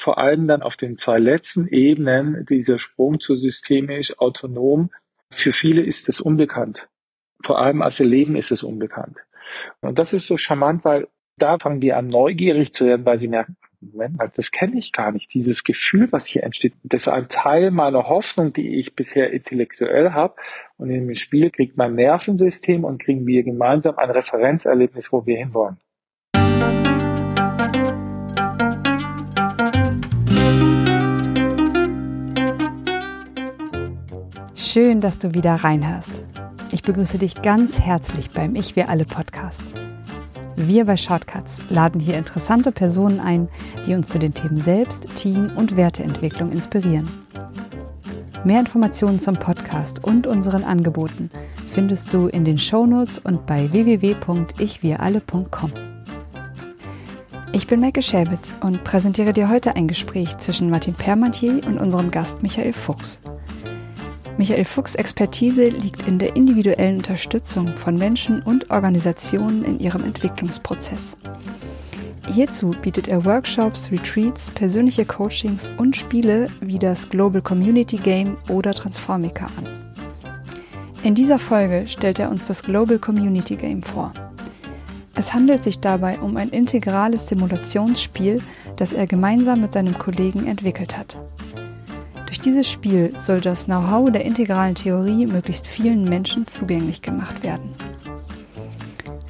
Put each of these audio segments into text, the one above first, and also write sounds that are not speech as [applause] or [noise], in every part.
vor allem dann auf den zwei letzten Ebenen, dieser Sprung zu systemisch autonom, für viele ist es unbekannt. Vor allem als Leben ist es unbekannt. Und das ist so charmant, weil da fangen die an, neugierig zu werden, weil sie merken, Moment mal, das kenne ich gar nicht. Dieses Gefühl, was hier entsteht, das ist ein Teil meiner Hoffnung, die ich bisher intellektuell habe. Und in dem Spiel kriegt mein Nervensystem und kriegen wir gemeinsam ein Referenzerlebnis, wo wir hinwollen. Schön, dass du wieder reinhörst. Ich begrüße dich ganz herzlich beim Ich Wir Alle Podcast. Wir bei Shortcuts laden hier interessante Personen ein, die uns zu den Themen Selbst, Team und Werteentwicklung inspirieren. Mehr Informationen zum Podcast und unseren Angeboten findest du in den Shownotes und bei www.ichwiralle.com. Ich bin Maike Schäbitz und präsentiere dir heute ein Gespräch zwischen Martin Permantier und unserem Gast Michael Fuchs. Michael Fuchs Expertise liegt in der individuellen Unterstützung von Menschen und Organisationen in ihrem Entwicklungsprozess. Hierzu bietet er Workshops, Retreats, persönliche Coachings und Spiele wie das Global Community Game oder Transformica an. In dieser Folge stellt er uns das Global Community Game vor. Es handelt sich dabei um ein integrales Simulationsspiel, das er gemeinsam mit seinem Kollegen entwickelt hat. Durch dieses Spiel soll das Know-how der integralen Theorie möglichst vielen Menschen zugänglich gemacht werden.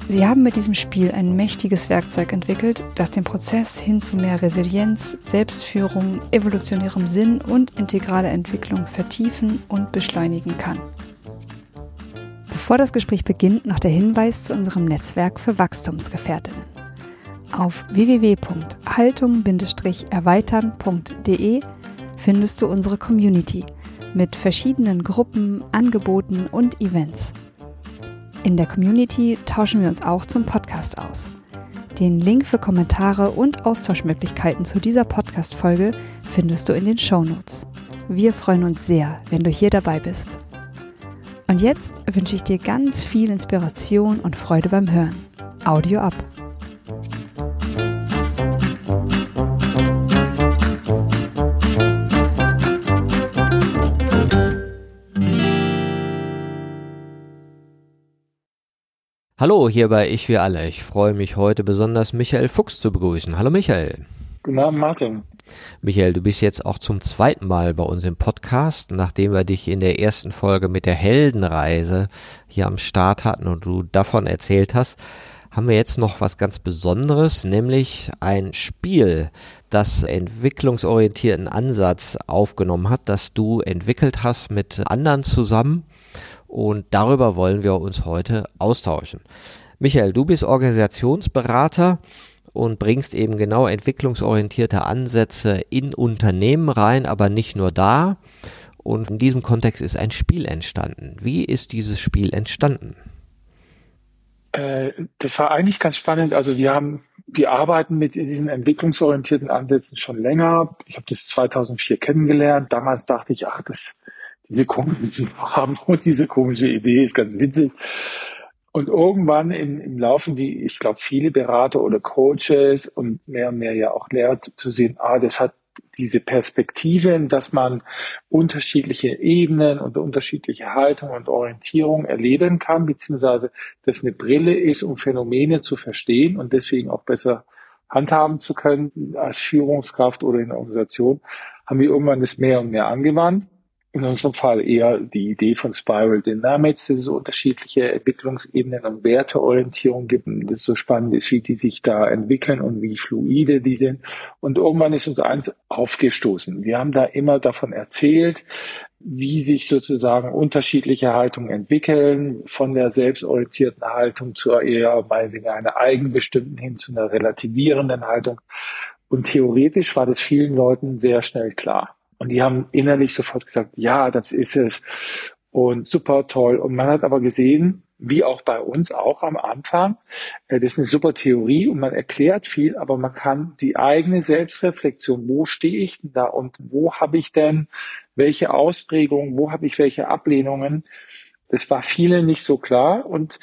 Sie haben mit diesem Spiel ein mächtiges Werkzeug entwickelt, das den Prozess hin zu mehr Resilienz, Selbstführung, evolutionärem Sinn und integraler Entwicklung vertiefen und beschleunigen kann. Bevor das Gespräch beginnt, noch der Hinweis zu unserem Netzwerk für Wachstumsgefährtinnen. Auf www.haltung-erweitern.de findest du unsere Community mit verschiedenen Gruppen, Angeboten und Events. In der Community tauschen wir uns auch zum Podcast aus. Den Link für Kommentare und Austauschmöglichkeiten zu dieser Podcast-Folge findest du in den Show Notes. Wir freuen uns sehr, wenn du hier dabei bist. Und jetzt wünsche ich dir ganz viel Inspiration und Freude beim Hören. Audio ab. Hallo, hier bei Ich wir alle. Ich freue mich heute besonders Michael Fuchs zu begrüßen. Hallo Michael. Guten Abend, Martin. Michael, du bist jetzt auch zum zweiten Mal bei uns im Podcast, nachdem wir dich in der ersten Folge mit der Heldenreise hier am Start hatten und du davon erzählt hast, haben wir jetzt noch was ganz Besonderes, nämlich ein Spiel, das entwicklungsorientierten Ansatz aufgenommen hat, das du entwickelt hast mit anderen zusammen und darüber wollen wir uns heute austauschen. Michael, du bist Organisationsberater und bringst eben genau entwicklungsorientierte Ansätze in Unternehmen rein, aber nicht nur da. Und in diesem Kontext ist ein Spiel entstanden. Wie ist dieses Spiel entstanden? Äh, das war eigentlich ganz spannend. Also wir haben, wir arbeiten mit diesen entwicklungsorientierten Ansätzen schon länger. Ich habe das 2004 kennengelernt. Damals dachte ich, ach, das diese komischen haben und diese komische Idee ist ganz witzig. Und irgendwann im, im Laufen, wie ich glaube, viele Berater oder Coaches und mehr und mehr ja auch Lehrer zu sehen, ah, das hat diese Perspektiven, dass man unterschiedliche Ebenen und unterschiedliche Haltung und Orientierung erleben kann, beziehungsweise das eine Brille ist, um Phänomene zu verstehen und deswegen auch besser handhaben zu können als Führungskraft oder in der Organisation, haben wir irgendwann das mehr und mehr angewandt in unserem Fall eher die Idee von Spiral Dynamics, dass es unterschiedliche Entwicklungsebenen und Werteorientierung gibt, und das so spannend ist, wie die sich da entwickeln und wie fluide die sind. Und irgendwann ist uns eins aufgestoßen. Wir haben da immer davon erzählt, wie sich sozusagen unterschiedliche Haltungen entwickeln, von der selbstorientierten Haltung zur eher meinetwegen einer eigenbestimmten hin zu einer relativierenden Haltung. Und theoretisch war das vielen Leuten sehr schnell klar. Und die haben innerlich sofort gesagt, ja, das ist es. Und super toll. Und man hat aber gesehen, wie auch bei uns auch am Anfang, äh, das ist eine super Theorie und man erklärt viel, aber man kann die eigene Selbstreflexion, wo stehe ich denn da und wo habe ich denn welche Ausprägungen, wo habe ich welche Ablehnungen, das war vielen nicht so klar und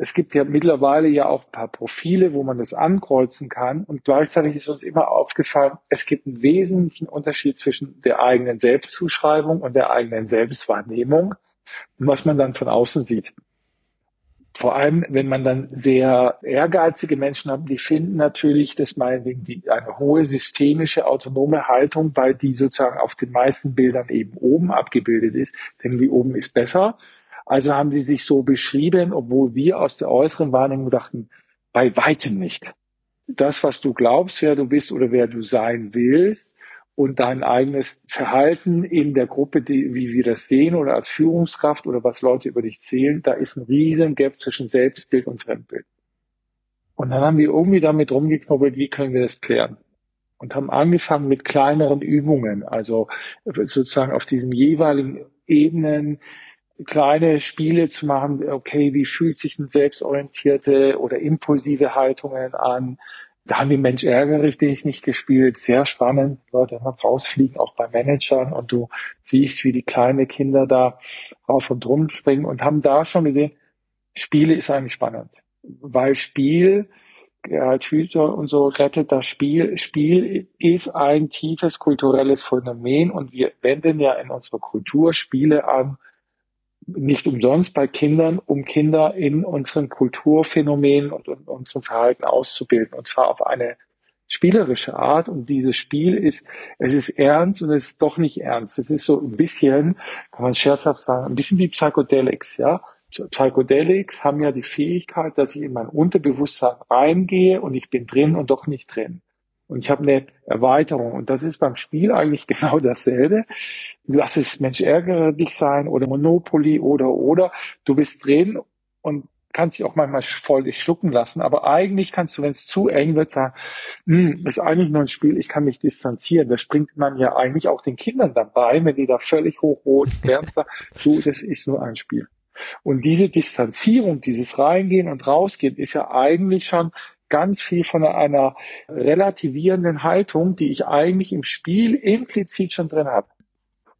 Es gibt ja mittlerweile ja auch ein paar Profile, wo man das ankreuzen kann. Und gleichzeitig ist uns immer aufgefallen, es gibt einen wesentlichen Unterschied zwischen der eigenen Selbstzuschreibung und der eigenen Selbstwahrnehmung, was man dann von außen sieht. Vor allem, wenn man dann sehr ehrgeizige Menschen hat, die finden natürlich, dass meinetwegen die, eine hohe systemische, autonome Haltung, weil die sozusagen auf den meisten Bildern eben oben abgebildet ist, denn die oben ist besser. Also haben sie sich so beschrieben, obwohl wir aus der äußeren Wahrnehmung dachten, bei weitem nicht. Das, was du glaubst, wer du bist oder wer du sein willst, und dein eigenes Verhalten in der Gruppe, die, wie wir das sehen oder als Führungskraft oder was Leute über dich zählen, da ist ein riesen Gap zwischen Selbstbild und Fremdbild. Und dann haben wir irgendwie damit rumgeknobbelt, wie können wir das klären? Und haben angefangen mit kleineren Übungen, also sozusagen auf diesen jeweiligen Ebenen kleine Spiele zu machen, okay, wie fühlt sich ein selbstorientierte oder impulsive Haltungen an? Da haben wir Mensch ärgerlich dich nicht gespielt. Sehr spannend. Leute immer rausfliegen, auch bei Managern. Und du siehst, wie die kleinen Kinder da rauf und rum springen und haben da schon gesehen, Spiele ist eigentlich spannend. Weil Spiel, Gerhard Hüther und so rettet das Spiel. Spiel ist ein tiefes kulturelles Phänomen und wir wenden ja in unserer Kultur Spiele an, nicht umsonst bei Kindern, um Kinder in unseren Kulturphänomenen und in unserem Verhalten auszubilden. Und zwar auf eine spielerische Art. Und dieses Spiel ist, es ist ernst und es ist doch nicht ernst. Es ist so ein bisschen, kann man scherzhaft sagen, ein bisschen wie Psychedelics, ja. Psychedelics haben ja die Fähigkeit, dass ich in mein Unterbewusstsein reingehe und ich bin drin und doch nicht drin und ich habe eine Erweiterung. Und das ist beim Spiel eigentlich [laughs] genau dasselbe. Lass es Mensch ärgere dich sein oder Monopoly oder oder. Du bist drin und kannst dich auch manchmal voll dich schlucken lassen. Aber eigentlich kannst du, wenn es zu eng wird, sagen, hm, ist eigentlich nur ein Spiel, ich kann mich distanzieren. Das bringt man ja eigentlich auch den Kindern dabei, wenn die da völlig hochrot [laughs] werden, sagen, du, das ist nur ein Spiel. Und diese Distanzierung, dieses Reingehen und Rausgehen ist ja eigentlich schon ganz viel von einer relativierenden Haltung, die ich eigentlich im Spiel implizit schon drin habe.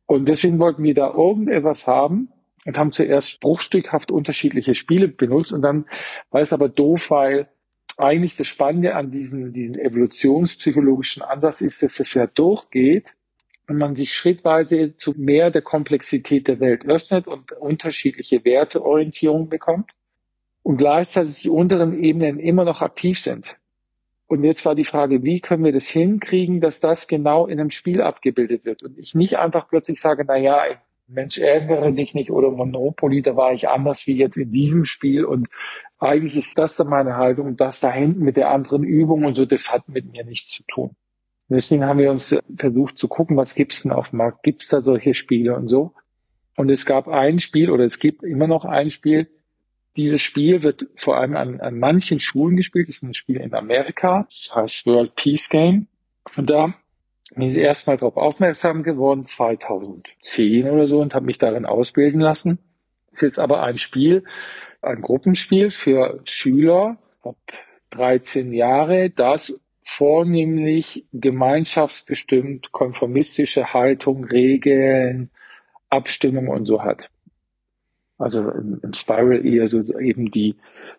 Und deswegen wollten wir da irgendetwas haben und haben zuerst bruchstückhaft unterschiedliche Spiele benutzt und dann war es aber doof, weil eigentlich das Spannende an diesem, diesen evolutionspsychologischen Ansatz ist, dass es ja durchgeht und man sich schrittweise zu mehr der Komplexität der Welt öffnet und unterschiedliche Werteorientierung bekommt und gleichzeitig die unteren Ebenen immer noch aktiv sind. Und jetzt war die Frage, wie können wir das hinkriegen, dass das genau in einem Spiel abgebildet wird und ich nicht einfach plötzlich sage, na ja, Mensch, ärgere dich nicht oder Monopoly, da war ich anders wie jetzt in diesem Spiel und eigentlich ist das dann meine Haltung und das da hinten mit der anderen Übung und so, das hat mit mir nichts zu tun. Deswegen haben wir uns versucht zu gucken, was gibt's denn auf dem Markt? Gibt's da solche Spiele und so? Und es gab ein Spiel oder es gibt immer noch ein Spiel, dieses Spiel wird vor allem an, an manchen Schulen gespielt. Das ist ein Spiel in Amerika. Das heißt World Peace Game. Und da bin ich erstmal darauf aufmerksam geworden, 2010 oder so, und habe mich darin ausbilden lassen. Ist jetzt aber ein Spiel, ein Gruppenspiel für Schüler ab 13 Jahre, das vornehmlich gemeinschaftsbestimmt konformistische Haltung, Regeln, Abstimmung und so hat. Also im, im Spiral eher so eben die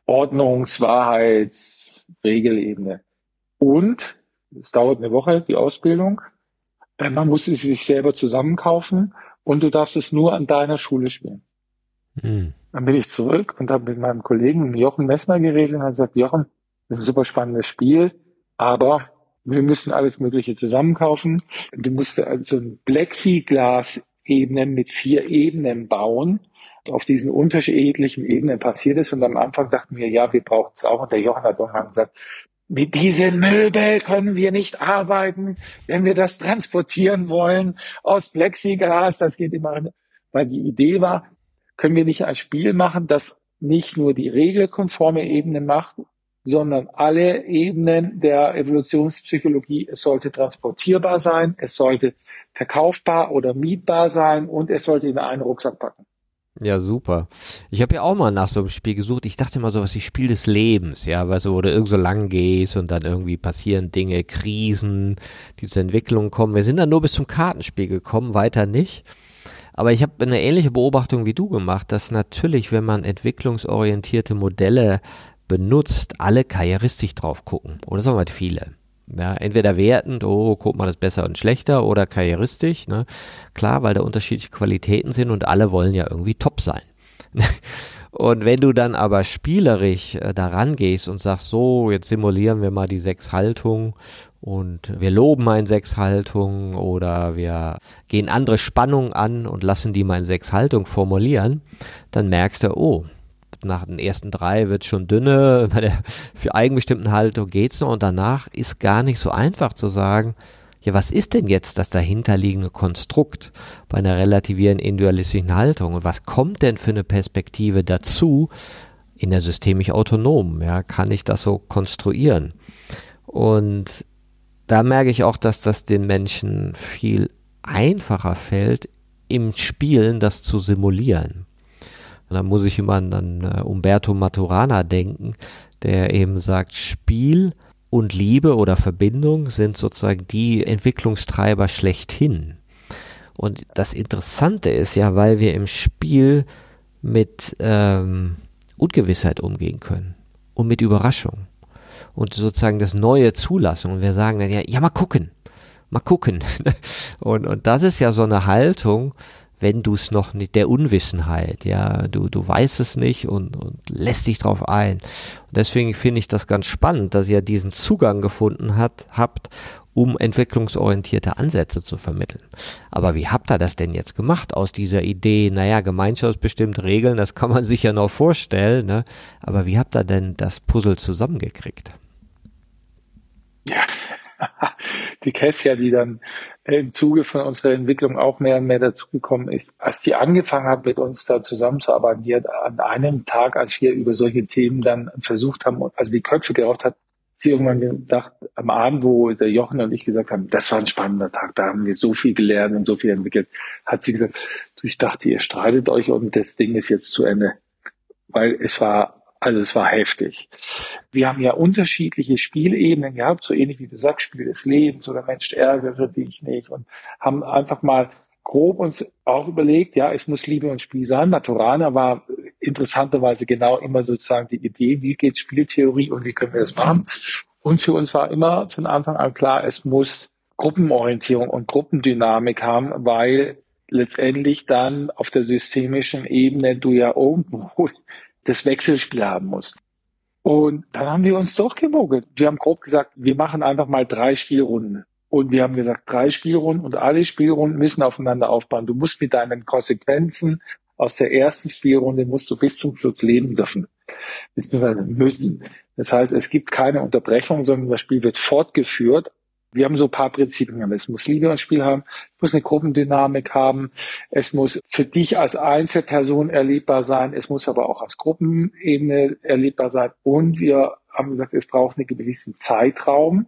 Ordnungs-, Wahrheits-, Regelebene. Und es dauert eine Woche, die Ausbildung. Äh, man muss es sich selber zusammenkaufen und du darfst es nur an deiner Schule spielen. Mhm. Dann bin ich zurück und habe mit meinem Kollegen Jochen Messner geredet und hat gesagt, Jochen, das ist ein super spannendes Spiel, aber wir müssen alles Mögliche zusammenkaufen. Du musst also ein Plexiglas-Ebenen mit vier Ebenen bauen auf diesen unterschiedlichen Ebenen passiert ist. Und am Anfang dachten wir, ja, wir brauchen es auch. Und der Johann hat irgendwann gesagt, mit diesem Möbel können wir nicht arbeiten, wenn wir das transportieren wollen aus Plexiglas. Das geht immer, weil die Idee war, können wir nicht ein Spiel machen, das nicht nur die regelkonforme Ebene macht, sondern alle Ebenen der Evolutionspsychologie. Es sollte transportierbar sein, es sollte verkaufbar oder mietbar sein und es sollte in einen Rucksack packen. Ja, super. Ich habe ja auch mal nach so einem Spiel gesucht. Ich dachte immer so, was ich Spiel des Lebens, ja, weil so, wo du irgend so lang gehst und dann irgendwie passieren Dinge, Krisen, die zur Entwicklung kommen. Wir sind dann nur bis zum Kartenspiel gekommen, weiter nicht. Aber ich habe eine ähnliche Beobachtung wie du gemacht, dass natürlich, wenn man entwicklungsorientierte Modelle benutzt, alle karrieristisch drauf gucken. Oder sagen wir mal viele. Ja, entweder wertend, oh, guck mal, das ist besser und schlechter, oder karrieristisch, ne? Klar, weil da unterschiedliche Qualitäten sind und alle wollen ja irgendwie top sein. [laughs] und wenn du dann aber spielerisch äh, daran gehst und sagst, so, jetzt simulieren wir mal die sechs Haltungen und wir loben ein sechs Haltungen oder wir gehen andere Spannungen an und lassen die mal in sechs Haltungen formulieren, dann merkst du, oh, nach den ersten drei wird schon dünne, [laughs] bei der für eigenbestimmten Haltung geht's noch und danach ist gar nicht so einfach zu sagen, ja, was ist denn jetzt das dahinterliegende Konstrukt bei einer relativierenden individualistischen Haltung und was kommt denn für eine Perspektive dazu in der systemisch autonomen, ja, kann ich das so konstruieren? Und da merke ich auch, dass das den Menschen viel einfacher fällt, im Spielen das zu simulieren. Und da muss ich immer an, an uh, Umberto Maturana denken, der eben sagt, Spiel und Liebe oder Verbindung sind sozusagen die Entwicklungstreiber schlechthin. Und das Interessante ist ja, weil wir im Spiel mit ähm, Ungewissheit umgehen können und mit Überraschung und sozusagen das Neue zulassen. Und wir sagen dann ja, ja, mal gucken, mal gucken. [laughs] und, und das ist ja so eine Haltung, wenn du es noch nicht, der Unwissenheit, ja, du, du weißt es nicht und, und lässt dich drauf ein. Und deswegen finde ich das ganz spannend, dass ihr diesen Zugang gefunden hat, habt, um entwicklungsorientierte Ansätze zu vermitteln. Aber wie habt ihr das denn jetzt gemacht aus dieser Idee, naja, gemeinschaftsbestimmte Regeln, das kann man [laughs] sich ja noch vorstellen, ne? aber wie habt ihr denn das Puzzle zusammengekriegt? Ja, [laughs] die Kessia, die dann im Zuge von unserer Entwicklung auch mehr und mehr dazugekommen ist, als sie angefangen hat, mit uns da zusammenzuarbeiten, die hat an einem Tag, als wir über solche Themen dann versucht haben, also die Köpfe geraucht hat, sie irgendwann gedacht, am Abend, wo der Jochen und ich gesagt haben, das war ein spannender Tag, da haben wir so viel gelernt und so viel entwickelt, hat sie gesagt, ich dachte, ihr streitet euch und das Ding ist jetzt zu Ende. Weil es war also es war heftig. Wir haben ja unterschiedliche Spielebenen gehabt, so ähnlich wie du sagst, Spiel des Lebens oder Mensch ärgere dich nicht und haben einfach mal grob uns auch überlegt, ja, es muss Liebe und Spiel sein. Maturana war interessanterweise genau immer sozusagen die Idee, wie geht Spieltheorie und wie können wir das machen. Und für uns war immer von Anfang an klar, es muss Gruppenorientierung und Gruppendynamik haben, weil letztendlich dann auf der systemischen Ebene du ja irgendwo das Wechselspiel haben musst. Und dann haben wir uns durchgemogelt. Wir haben grob gesagt, wir machen einfach mal drei Spielrunden. Und wir haben gesagt, drei Spielrunden und alle Spielrunden müssen aufeinander aufbauen. Du musst mit deinen Konsequenzen aus der ersten Spielrunde musst du bis zum Schluss leben dürfen. Müssen. Das heißt, es gibt keine Unterbrechung, sondern das Spiel wird fortgeführt wir haben so ein paar Prinzipien. Es muss Liebe ins Spiel haben, es muss eine Gruppendynamik haben, es muss für dich als Einzelperson erlebbar sein, es muss aber auch als Gruppenebene erlebbar sein. Und wir haben gesagt, es braucht einen gewissen Zeitraum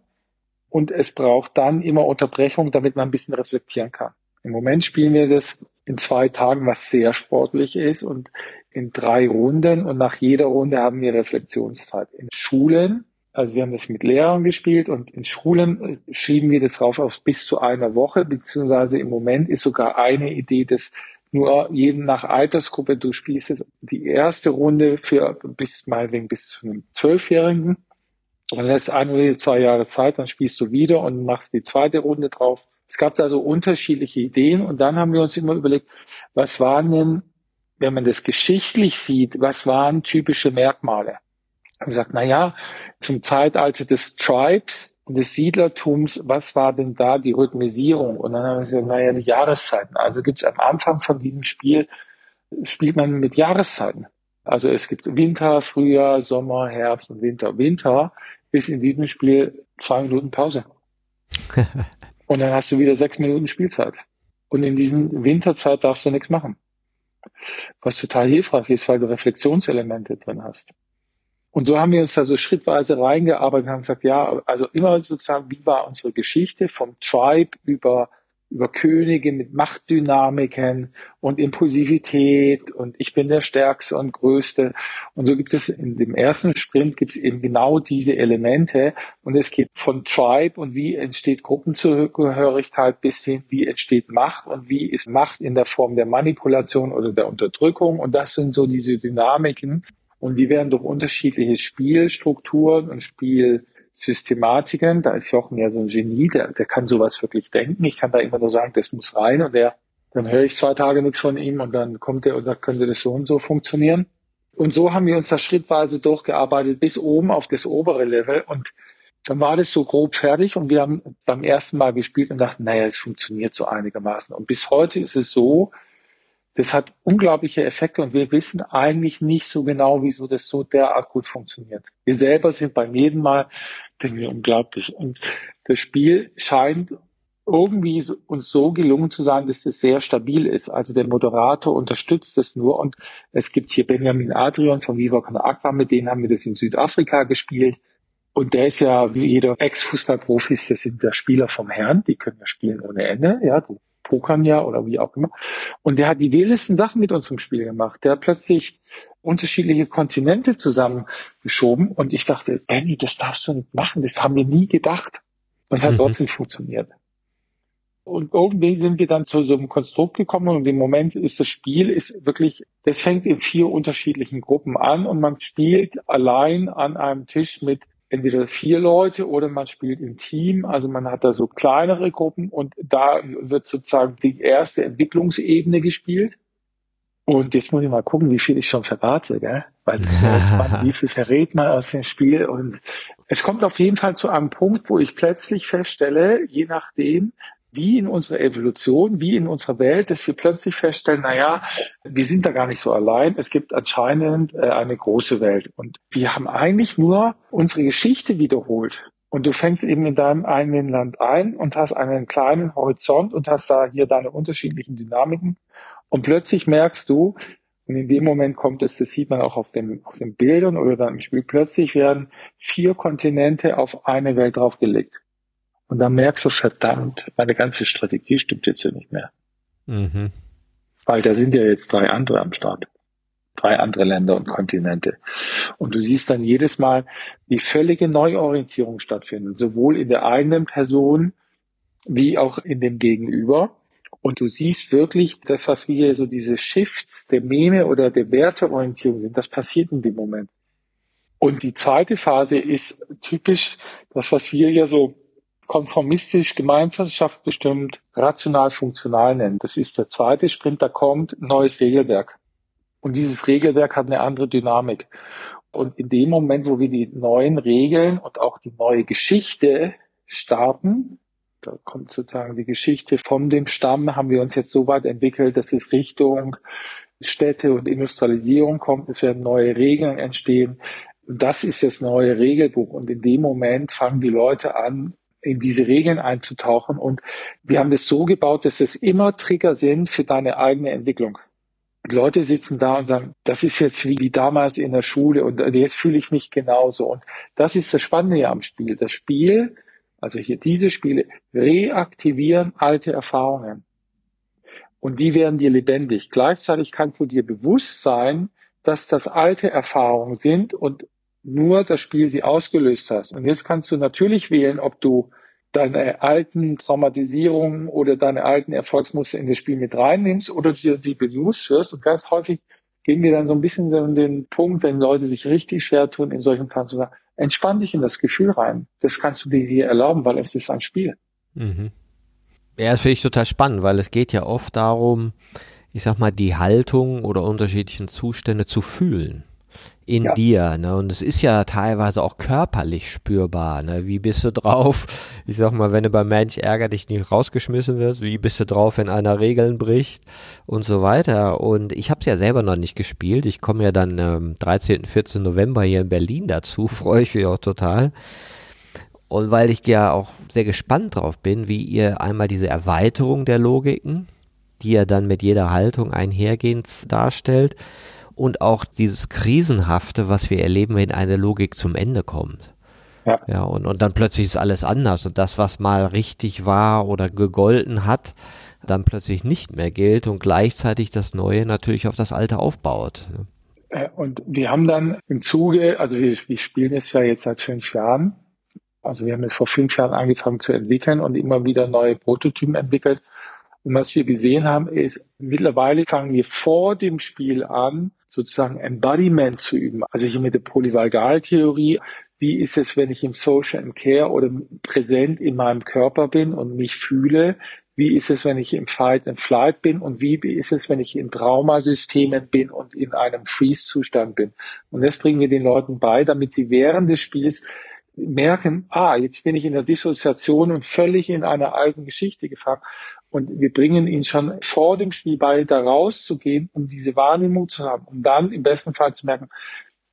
und es braucht dann immer Unterbrechung, damit man ein bisschen reflektieren kann. Im Moment spielen wir das in zwei Tagen, was sehr sportlich ist und in drei Runden und nach jeder Runde haben wir Reflexionszeit. In Schulen also wir haben das mit Lehrern gespielt und in Schulen äh, schieben wir das rauf auf bis zu einer Woche, beziehungsweise im Moment ist sogar eine Idee, dass nur jeden nach Altersgruppe, du spielst es die erste Runde für bis meinetwegen bis zu einem Zwölfjährigen. Dann lässt ein oder zwei Jahre Zeit, dann spielst du wieder und machst die zweite Runde drauf. Es gab da so unterschiedliche Ideen und dann haben wir uns immer überlegt, was waren denn, wenn man das geschichtlich sieht, was waren typische Merkmale? Haben gesagt, na ja, zum Zeitalter des Tribes und des Siedlertums, was war denn da die Rhythmisierung? Und dann haben wir gesagt, naja, die Jahreszeiten. Also gibt es am Anfang von diesem Spiel, spielt man mit Jahreszeiten. Also es gibt Winter, Frühjahr, Sommer, Herbst und Winter. Winter ist in diesem Spiel zwei Minuten Pause. [laughs] und dann hast du wieder sechs Minuten Spielzeit. Und in diesen Winterzeit darfst du nichts machen. Was total hilfreich ist, weil du Reflexionselemente drin hast. Und so haben wir uns da so schrittweise reingearbeitet und haben gesagt, ja, also immer sozusagen, wie war unsere Geschichte vom Tribe über über Könige mit Machtdynamiken und Impulsivität und ich bin der Stärkste und Größte. Und so gibt es in dem ersten Sprint gibt es eben genau diese Elemente und es geht von Tribe und wie entsteht Gruppenzugehörigkeit bis hin, wie entsteht Macht und wie ist Macht in der Form der Manipulation oder der Unterdrückung. Und das sind so diese Dynamiken und die werden durch unterschiedliche Spielstrukturen und Spiel Systematiken. Da ist Jochen ja so ein Genie, der, der kann sowas wirklich denken. Ich kann da immer nur sagen, das muss rein und der, dann höre ich zwei Tage nichts von ihm und dann kommt er und sagt, könnte das so und so funktionieren. Und so haben wir uns da schrittweise durchgearbeitet bis oben auf das obere Level und dann war das so grob fertig und wir haben beim ersten Mal gespielt und dachten, naja, es funktioniert so einigermaßen. Und bis heute ist es so, das hat unglaubliche Effekte und wir wissen eigentlich nicht so genau, wieso das so derart gut funktioniert. Wir selber sind beim jeden Mal, denken wir, unglaublich. Und das Spiel scheint irgendwie uns so gelungen zu sein, dass es sehr stabil ist. Also der Moderator unterstützt es nur und es gibt hier Benjamin Adrian von Viva Con Aqua, mit denen haben wir das in Südafrika gespielt. Und der ist ja wie jeder Ex-Fußballprofis, das sind der Spieler vom Herrn, die können ja spielen ohne Ende, ja, pokern ja oder wie auch immer. Und der hat die wildesten Sachen mit unserem Spiel gemacht. Der hat plötzlich unterschiedliche Kontinente zusammengeschoben und ich dachte, Benny, das darfst du nicht machen, das haben wir nie gedacht. Und es hat mhm. trotzdem funktioniert. Und irgendwie sind wir dann zu so einem Konstrukt gekommen und im Moment ist das Spiel ist wirklich, das fängt in vier unterschiedlichen Gruppen an und man spielt allein an einem Tisch mit entweder vier Leute oder man spielt im Team. Also man hat da so kleinere Gruppen und da wird sozusagen die erste Entwicklungsebene gespielt. Und jetzt muss ich mal gucken, wie viel ich schon verrate, gell? Weil man, [laughs] wie viel verrät man aus dem Spiel. Und es kommt auf jeden Fall zu einem Punkt, wo ich plötzlich feststelle, je nachdem, wie in unserer Evolution, wie in unserer Welt, dass wir plötzlich feststellen, na ja, wir sind da gar nicht so allein. Es gibt anscheinend äh, eine große Welt. Und wir haben eigentlich nur unsere Geschichte wiederholt. Und du fängst eben in deinem eigenen Land ein und hast einen kleinen Horizont und hast da hier deine unterschiedlichen Dynamiken. Und plötzlich merkst du, und in dem Moment kommt es, das sieht man auch auf, dem, auf den Bildern oder dann im Spiel, plötzlich werden vier Kontinente auf eine Welt draufgelegt. Und dann merkst du, verdammt, meine ganze Strategie stimmt jetzt ja nicht mehr. Mhm. Weil da sind ja jetzt drei andere am Start. Drei andere Länder und Kontinente. Und du siehst dann jedes Mal, wie völlige Neuorientierung stattfindet, sowohl in der eigenen Person wie auch in dem Gegenüber. Und du siehst wirklich, das, was wir hier so diese Shifts der Meme oder der Werteorientierung sind, das passiert in dem Moment. Und die zweite Phase ist typisch das, was wir ja so konformistisch Gemeinschaft bestimmt, rational funktional nennen. Das ist der zweite Sprint, da kommt neues Regelwerk. Und dieses Regelwerk hat eine andere Dynamik. Und in dem Moment, wo wir die neuen Regeln und auch die neue Geschichte starten, da kommt sozusagen die Geschichte von dem Stamm, haben wir uns jetzt so weit entwickelt, dass es Richtung Städte und Industrialisierung kommt. Es werden neue Regeln entstehen. Das ist das neue Regelbuch. Und in dem Moment fangen die Leute an, in diese Regeln einzutauchen. Und wir haben das so gebaut, dass es immer Trigger sind für deine eigene Entwicklung. Die Leute sitzen da und sagen, das ist jetzt wie, wie damals in der Schule und jetzt fühle ich mich genauso. Und das ist das Spannende am Spiel. Das Spiel, also hier diese Spiele, reaktivieren alte Erfahrungen. Und die werden dir lebendig. Gleichzeitig kannst du dir bewusst sein, dass das alte Erfahrungen sind und nur das Spiel sie ausgelöst hast. Und jetzt kannst du natürlich wählen, ob du deine alten Traumatisierungen oder deine alten Erfolgsmuster in das Spiel mit reinnimmst oder dir die bewusst wirst. Und ganz häufig gehen wir dann so ein bisschen den Punkt, wenn Leute sich richtig schwer tun, in solchen Fällen zu sagen, entspann dich in das Gefühl rein. Das kannst du dir hier erlauben, weil es ist ein Spiel. Mhm. Ja, das finde ich total spannend, weil es geht ja oft darum, ich sag mal, die Haltung oder unterschiedlichen Zustände zu fühlen in ja. dir. Ne? Und es ist ja teilweise auch körperlich spürbar. Ne? Wie bist du drauf? Ich sag mal, wenn du beim Mensch ärger dich nicht rausgeschmissen wirst, wie bist du drauf, wenn einer Regeln bricht und so weiter. Und ich habe es ja selber noch nicht gespielt. Ich komme ja dann ähm, 13. 14. November hier in Berlin dazu, [laughs] freue ich mich auch total. Und weil ich ja auch sehr gespannt drauf bin, wie ihr einmal diese Erweiterung der Logiken, die ja dann mit jeder Haltung einhergehend darstellt, und auch dieses Krisenhafte, was wir erleben, wenn eine Logik zum Ende kommt. Ja. ja, und, und dann plötzlich ist alles anders und das, was mal richtig war oder gegolten hat, dann plötzlich nicht mehr gilt und gleichzeitig das Neue natürlich auf das Alte aufbaut. Äh, und wir haben dann im Zuge, also wir, wir spielen es ja jetzt seit fünf Jahren, also wir haben es vor fünf Jahren angefangen zu entwickeln und immer wieder neue Prototypen entwickelt. Und was wir gesehen haben, ist, mittlerweile fangen wir vor dem Spiel an, sozusagen Embodiment zu üben. Also hier mit der Polyvagaltheorie. Wie ist es, wenn ich im Social and Care oder präsent in meinem Körper bin und mich fühle? Wie ist es, wenn ich im Fight and Flight bin? Und wie ist es, wenn ich in Traumasystemen bin und in einem Freeze-Zustand bin? Und das bringen wir den Leuten bei, damit sie während des Spiels merken, ah, jetzt bin ich in der Dissoziation und völlig in einer alten Geschichte gefangen. Und wir bringen ihn schon vor dem Spiel bei, da rauszugehen, um diese Wahrnehmung zu haben, um dann im besten Fall zu merken,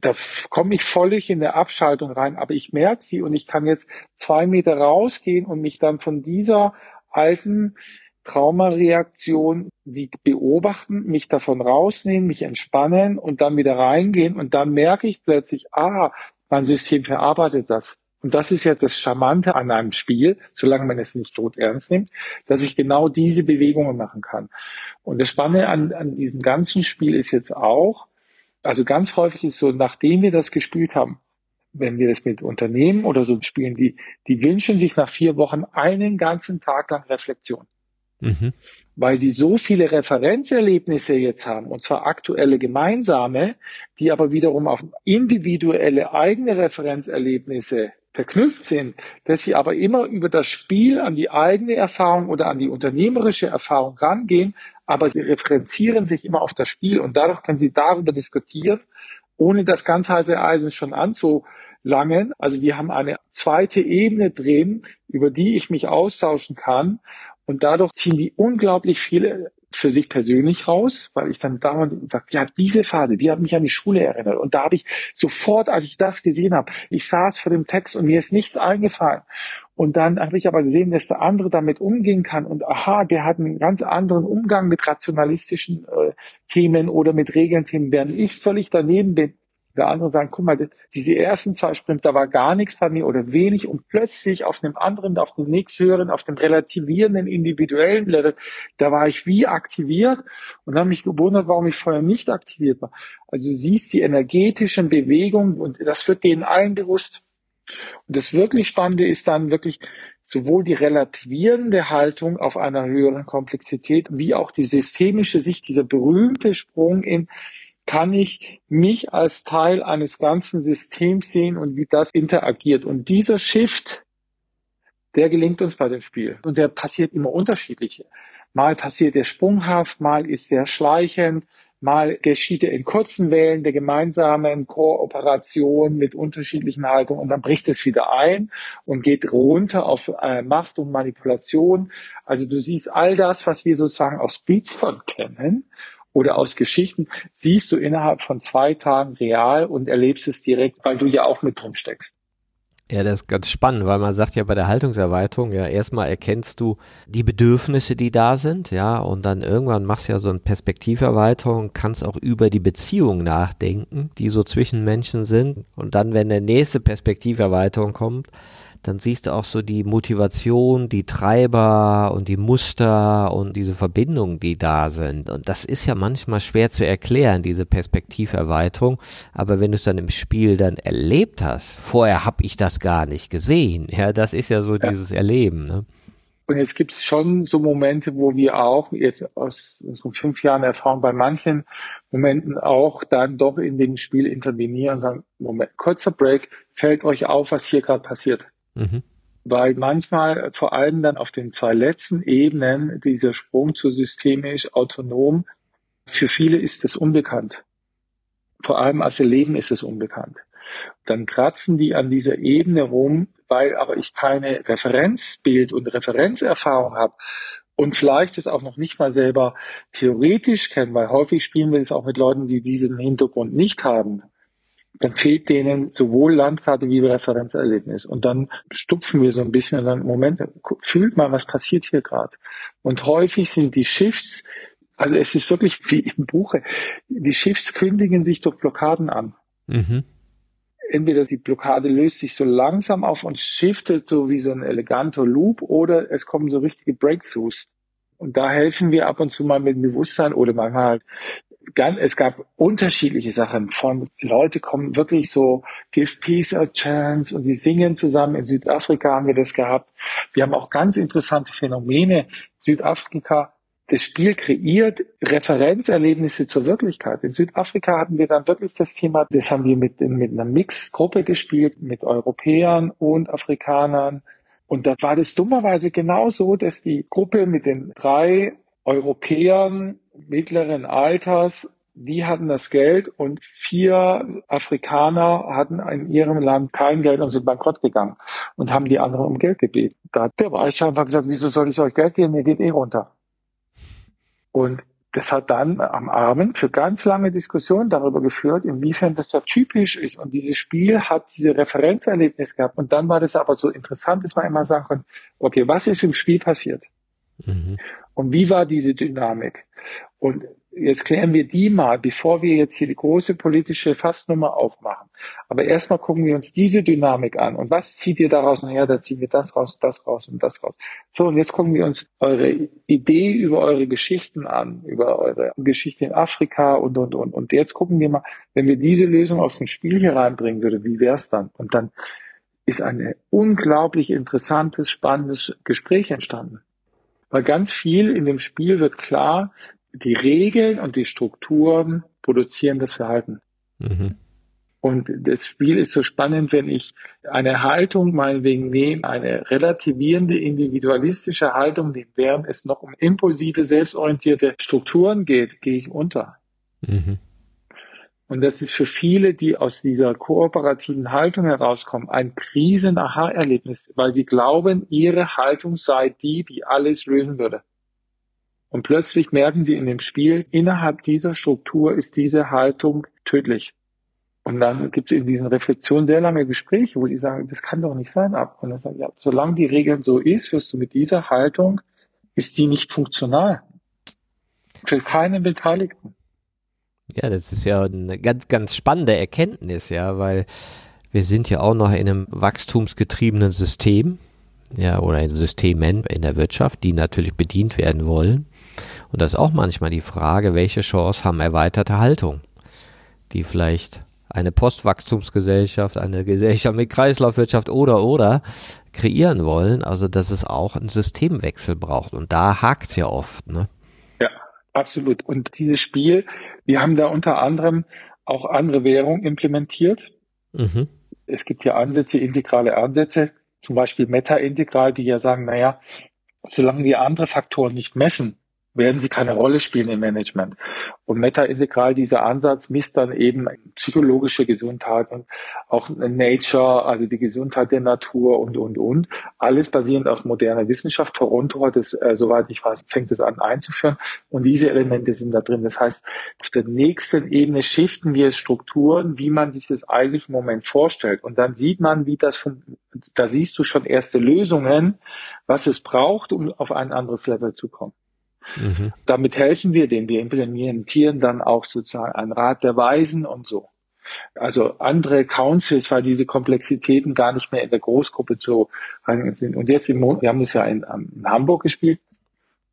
da komme ich völlig in der Abschaltung rein, aber ich merke sie und ich kann jetzt zwei Meter rausgehen und mich dann von dieser alten Traumareaktion, die beobachten, mich davon rausnehmen, mich entspannen und dann wieder reingehen und dann merke ich plötzlich, ah, mein System verarbeitet das. Und das ist jetzt das Charmante an einem Spiel, solange man es nicht tot ernst nimmt, dass ich genau diese Bewegungen machen kann. Und das Spannende an, an diesem ganzen Spiel ist jetzt auch, also ganz häufig ist so, nachdem wir das gespielt haben, wenn wir das mit Unternehmen oder so spielen, die, die wünschen sich nach vier Wochen einen ganzen Tag lang Reflexion. Mhm weil sie so viele Referenzerlebnisse jetzt haben, und zwar aktuelle gemeinsame, die aber wiederum auf individuelle eigene Referenzerlebnisse verknüpft sind, dass sie aber immer über das Spiel an die eigene Erfahrung oder an die unternehmerische Erfahrung rangehen, aber sie referenzieren sich immer auf das Spiel und dadurch können sie darüber diskutieren, ohne das ganz heiße Eisen schon anzulangen. Also wir haben eine zweite Ebene drin, über die ich mich austauschen kann und dadurch ziehen die unglaublich viele für sich persönlich raus, weil ich dann dauernd sage, ja, diese Phase, die hat mich an die Schule erinnert. Und da habe ich sofort, als ich das gesehen habe, ich saß vor dem Text und mir ist nichts eingefallen. Und dann habe ich aber gesehen, dass der andere damit umgehen kann. Und aha, der hat einen ganz anderen Umgang mit rationalistischen äh, Themen oder mit Regeln-Themen, während ich völlig daneben bin der andere sagen, guck mal, diese ersten zwei Sprints, da war gar nichts bei mir oder wenig und plötzlich auf einem anderen, auf dem nächsthöheren, auf dem relativierenden, individuellen Level, da war ich wie aktiviert und habe mich gewundert, warum ich vorher nicht aktiviert war. Also du siehst die energetischen Bewegungen und das wird denen allen bewusst. Und das wirklich Spannende ist dann wirklich sowohl die relativierende Haltung auf einer höheren Komplexität wie auch die systemische Sicht, dieser berühmte Sprung in kann ich mich als Teil eines ganzen Systems sehen und wie das interagiert. Und dieser Shift, der gelingt uns bei dem Spiel. Und der passiert immer unterschiedlich. Mal passiert der sprunghaft, mal ist der schleichend, mal geschieht er in kurzen Wellen der gemeinsamen Kooperation mit unterschiedlichen Haltungen und dann bricht es wieder ein und geht runter auf äh, Macht und Manipulation. Also du siehst all das, was wir sozusagen aus Beatfront kennen oder aus Geschichten, siehst du innerhalb von zwei Tagen real und erlebst es direkt, weil du ja auch mit drin steckst. Ja, das ist ganz spannend, weil man sagt ja bei der Haltungserweiterung, ja, erstmal erkennst du die Bedürfnisse, die da sind, ja, und dann irgendwann machst du ja so eine Perspektiverweiterung, kannst auch über die Beziehungen nachdenken, die so zwischen Menschen sind. Und dann, wenn der nächste Perspektiverweiterung kommt, dann siehst du auch so die Motivation, die Treiber und die Muster und diese Verbindungen, die da sind. Und das ist ja manchmal schwer zu erklären, diese Perspektiverweiterung. Aber wenn du es dann im Spiel dann erlebt hast, vorher habe ich das gar nicht gesehen. Ja, das ist ja so ja. dieses Erleben. Ne? Und jetzt gibt es schon so Momente, wo wir auch jetzt aus unseren fünf Jahren Erfahrung bei manchen Momenten auch dann doch in dem Spiel intervenieren und sagen, Moment, kurzer Break, fällt euch auf, was hier gerade passiert. Mhm. Weil manchmal, vor allem dann auf den zwei letzten Ebenen, dieser Sprung zu systemisch autonom, für viele ist es unbekannt. Vor allem als Leben ist es unbekannt. Dann kratzen die an dieser Ebene rum, weil aber ich keine Referenzbild und Referenzerfahrung habe und vielleicht es auch noch nicht mal selber theoretisch kennen, weil häufig spielen wir es auch mit Leuten, die diesen Hintergrund nicht haben dann fehlt denen sowohl Landkarte wie Referenzerlebnis. Und dann stupfen wir so ein bisschen und dann, Moment, fühlt mal, was passiert hier gerade. Und häufig sind die Shifts, also es ist wirklich [laughs] wie im Buche, die Shifts kündigen sich durch Blockaden an. Mhm. entweder die Blockade löst sich so langsam auf und shiftet so wie so ein eleganter Loop oder es kommen so richtige Breakthroughs. Und da helfen wir ab und zu mal mit Bewusstsein oder manchmal halt es gab unterschiedliche Sachen von Leute kommen wirklich so Give Peace a Chance und die singen zusammen. In Südafrika haben wir das gehabt. Wir haben auch ganz interessante Phänomene. Südafrika das Spiel kreiert Referenzerlebnisse zur Wirklichkeit. In Südafrika hatten wir dann wirklich das Thema, das haben wir mit, mit einer Mixgruppe gespielt, mit Europäern und Afrikanern. Und da war das dummerweise genauso, dass die Gruppe mit den drei Europäern mittleren Alters, die hatten das Geld und vier Afrikaner hatten in ihrem Land kein Geld und sind bankrott gegangen und haben die anderen um Geld gebeten. Da hat der Weiße einfach gesagt, wieso soll ich euch Geld geben? Mir geht eh runter. Und das hat dann am Abend für ganz lange Diskussionen darüber geführt, inwiefern das ja typisch ist. Und dieses Spiel hat diese Referenzerlebnis gehabt. Und dann war das aber so interessant, dass man immer sagen konnte, okay, was ist im Spiel passiert? Mhm. Und wie war diese Dynamik? Und jetzt klären wir die mal, bevor wir jetzt hier die große politische Fassnummer aufmachen. Aber erstmal gucken wir uns diese Dynamik an. Und was zieht ihr daraus? Naja, da ziehen wir das raus, das raus und das raus. So, und jetzt gucken wir uns eure Idee über eure Geschichten an, über eure Geschichte in Afrika und, und, und. Und jetzt gucken wir mal, wenn wir diese Lösung aus dem Spiel hier reinbringen würde, wie wäre es dann? Und dann ist ein unglaublich interessantes, spannendes Gespräch entstanden. Weil ganz viel in dem Spiel wird klar, die Regeln und die Strukturen produzieren das Verhalten. Mhm. Und das Spiel ist so spannend, wenn ich eine Haltung meinetwegen nehme, eine relativierende, individualistische Haltung nehme, während es noch um impulsive, selbstorientierte Strukturen geht, gehe ich unter. Mhm. Und das ist für viele, die aus dieser kooperativen Haltung herauskommen, ein Krisen-Aha-Erlebnis, weil sie glauben, ihre Haltung sei die, die alles lösen würde. Und plötzlich merken sie in dem Spiel, innerhalb dieser Struktur ist diese Haltung tödlich. Und dann gibt es in diesen Reflexionen sehr lange Gespräche, wo die sagen, das kann doch nicht sein. Und dann sagen, ja, solange die Regeln so ist, wirst du mit dieser Haltung, ist die nicht funktional. Für keinen Beteiligten. Ja, das ist ja eine ganz, ganz spannende Erkenntnis, ja, weil wir sind ja auch noch in einem wachstumsgetriebenen System, ja, oder in Systemen in der Wirtschaft, die natürlich bedient werden wollen. Und das ist auch manchmal die Frage, welche Chance haben erweiterte Haltung, die vielleicht eine Postwachstumsgesellschaft, eine Gesellschaft mit Kreislaufwirtschaft oder oder kreieren wollen, also dass es auch einen Systemwechsel braucht. Und da hakt's ja oft, ne? Absolut. Und dieses Spiel, wir haben da unter anderem auch andere Währungen implementiert. Mhm. Es gibt ja Ansätze, integrale Ansätze, zum Beispiel Meta-Integral, die ja sagen, naja, solange wir andere Faktoren nicht messen, werden sie keine Rolle spielen im Management. Und Meta-Integral, dieser Ansatz, misst dann eben psychologische Gesundheit und auch Nature, also die Gesundheit der Natur und, und, und. Alles basierend auf moderner Wissenschaft. Toronto hat es, äh, soweit ich weiß, fängt es an einzuführen. Und diese Elemente sind da drin. Das heißt, auf der nächsten Ebene shiften wir Strukturen, wie man sich das eigentlich im Moment vorstellt. Und dann sieht man, wie das, da siehst du schon erste Lösungen, was es braucht, um auf ein anderes Level zu kommen. Mhm. Damit helfen wir denen. Wir implementieren dann auch sozusagen einen Rat der Weisen und so. Also andere Councils, weil diese Komplexitäten gar nicht mehr in der Großgruppe so sind. Und jetzt im Monat, wir haben das ja in, in Hamburg gespielt.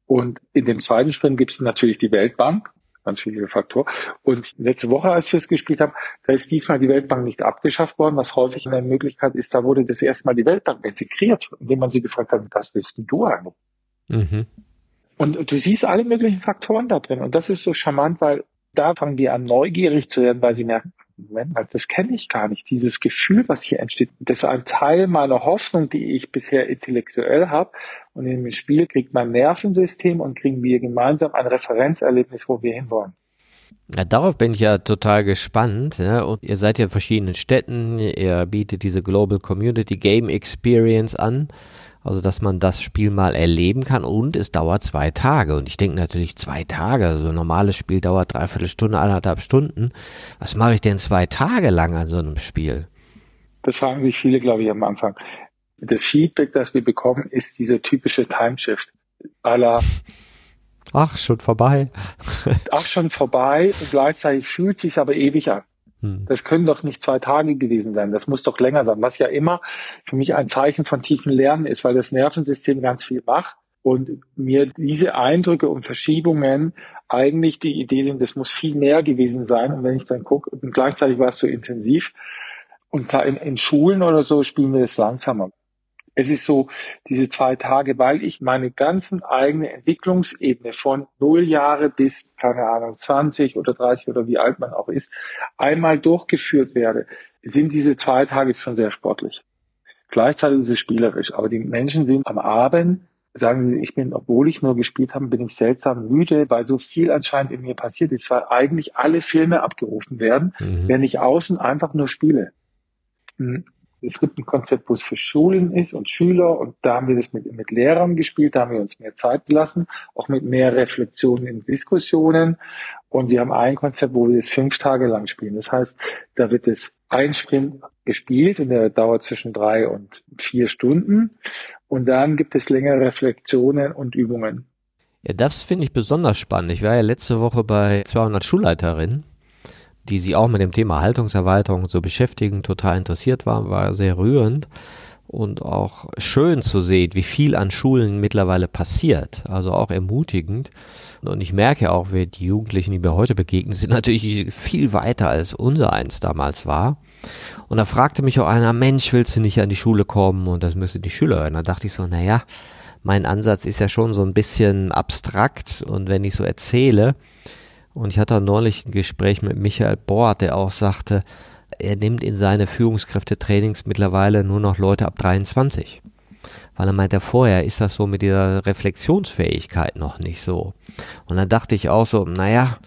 Und in dem zweiten Sprint gibt es natürlich die Weltbank, ganz viele Faktoren. Und letzte Woche, als wir es gespielt haben, da ist diesmal die Weltbank nicht abgeschafft worden, was häufig eine Möglichkeit ist. Da wurde das erste Mal die Weltbank integriert, indem man sie gefragt hat, was willst du eigentlich? Mhm. Und du siehst alle möglichen Faktoren da drin. Und das ist so charmant, weil da fangen die an, neugierig zu werden, weil sie merken, Moment mal, das kenne ich gar nicht. Dieses Gefühl, was hier entsteht, das ist ein Teil meiner Hoffnung, die ich bisher intellektuell habe. Und in dem Spiel kriegt mein Nervensystem und kriegen wir gemeinsam ein Referenzerlebnis, wo wir hinwollen. Ja, darauf bin ich ja total gespannt. Ja. Und ihr seid ja in verschiedenen Städten, ihr bietet diese Global Community Game Experience an. Also, dass man das Spiel mal erleben kann und es dauert zwei Tage. Und ich denke natürlich zwei Tage. Also, ein normales Spiel dauert dreiviertel Stunde, eineinhalb Stunden. Was mache ich denn zwei Tage lang an so einem Spiel? Das fragen sich viele, glaube ich, am Anfang. Das Feedback, das wir bekommen, ist dieser typische Timeshift. Aller Ach, schon vorbei. Ach, schon vorbei. Und gleichzeitig fühlt sich aber ewig an. Hm. Das können doch nicht zwei Tage gewesen sein. Das muss doch länger sein. Was ja immer für mich ein Zeichen von tiefen Lernen ist, weil das Nervensystem ganz viel macht und mir diese Eindrücke und Verschiebungen eigentlich die Idee sind, das muss viel mehr gewesen sein. Und wenn ich dann gucke, und gleichzeitig war es so intensiv. Und klar, in, in Schulen oder so spielen wir das langsamer. Es ist so, diese zwei Tage, weil ich meine ganzen eigene Entwicklungsebene von null Jahre bis, keine Ahnung, 20 oder 30 oder wie alt man auch ist, einmal durchgeführt werde, sind diese zwei Tage schon sehr sportlich. Gleichzeitig ist es spielerisch, aber die Menschen sind am Abend, sagen sie, ich bin, obwohl ich nur gespielt habe, bin ich seltsam müde, weil so viel anscheinend in mir passiert ist, weil eigentlich alle Filme abgerufen werden, mhm. wenn ich außen einfach nur spiele. Hm es gibt ein Konzept, wo es für Schulen ist und Schüler und da haben wir das mit, mit Lehrern gespielt, da haben wir uns mehr Zeit gelassen, auch mit mehr Reflexionen in Diskussionen und wir haben ein Konzept, wo wir das fünf Tage lang spielen. Das heißt, da wird es ein Sprint gespielt und der dauert zwischen drei und vier Stunden und dann gibt es längere Reflexionen und Übungen. Ja, das finde ich besonders spannend. Ich war ja letzte Woche bei 200 Schulleiterinnen die sich auch mit dem Thema Haltungserweiterung so beschäftigen, total interessiert waren, war sehr rührend und auch schön zu sehen, wie viel an Schulen mittlerweile passiert, also auch ermutigend. Und ich merke auch, wie die Jugendlichen, die mir heute begegnen, sind natürlich viel weiter als unser eins damals war. Und da fragte mich auch einer, Mensch, willst du nicht an die Schule kommen? Und das müsste die Schüler hören. Da dachte ich so, naja, mein Ansatz ist ja schon so ein bisschen abstrakt. Und wenn ich so erzähle, und ich hatte neulich ein Gespräch mit Michael Bohr, der auch sagte, er nimmt in seine Führungskräftetrainings mittlerweile nur noch Leute ab 23. Weil er meinte, vorher ist das so mit dieser Reflexionsfähigkeit noch nicht so. Und dann dachte ich auch so, naja,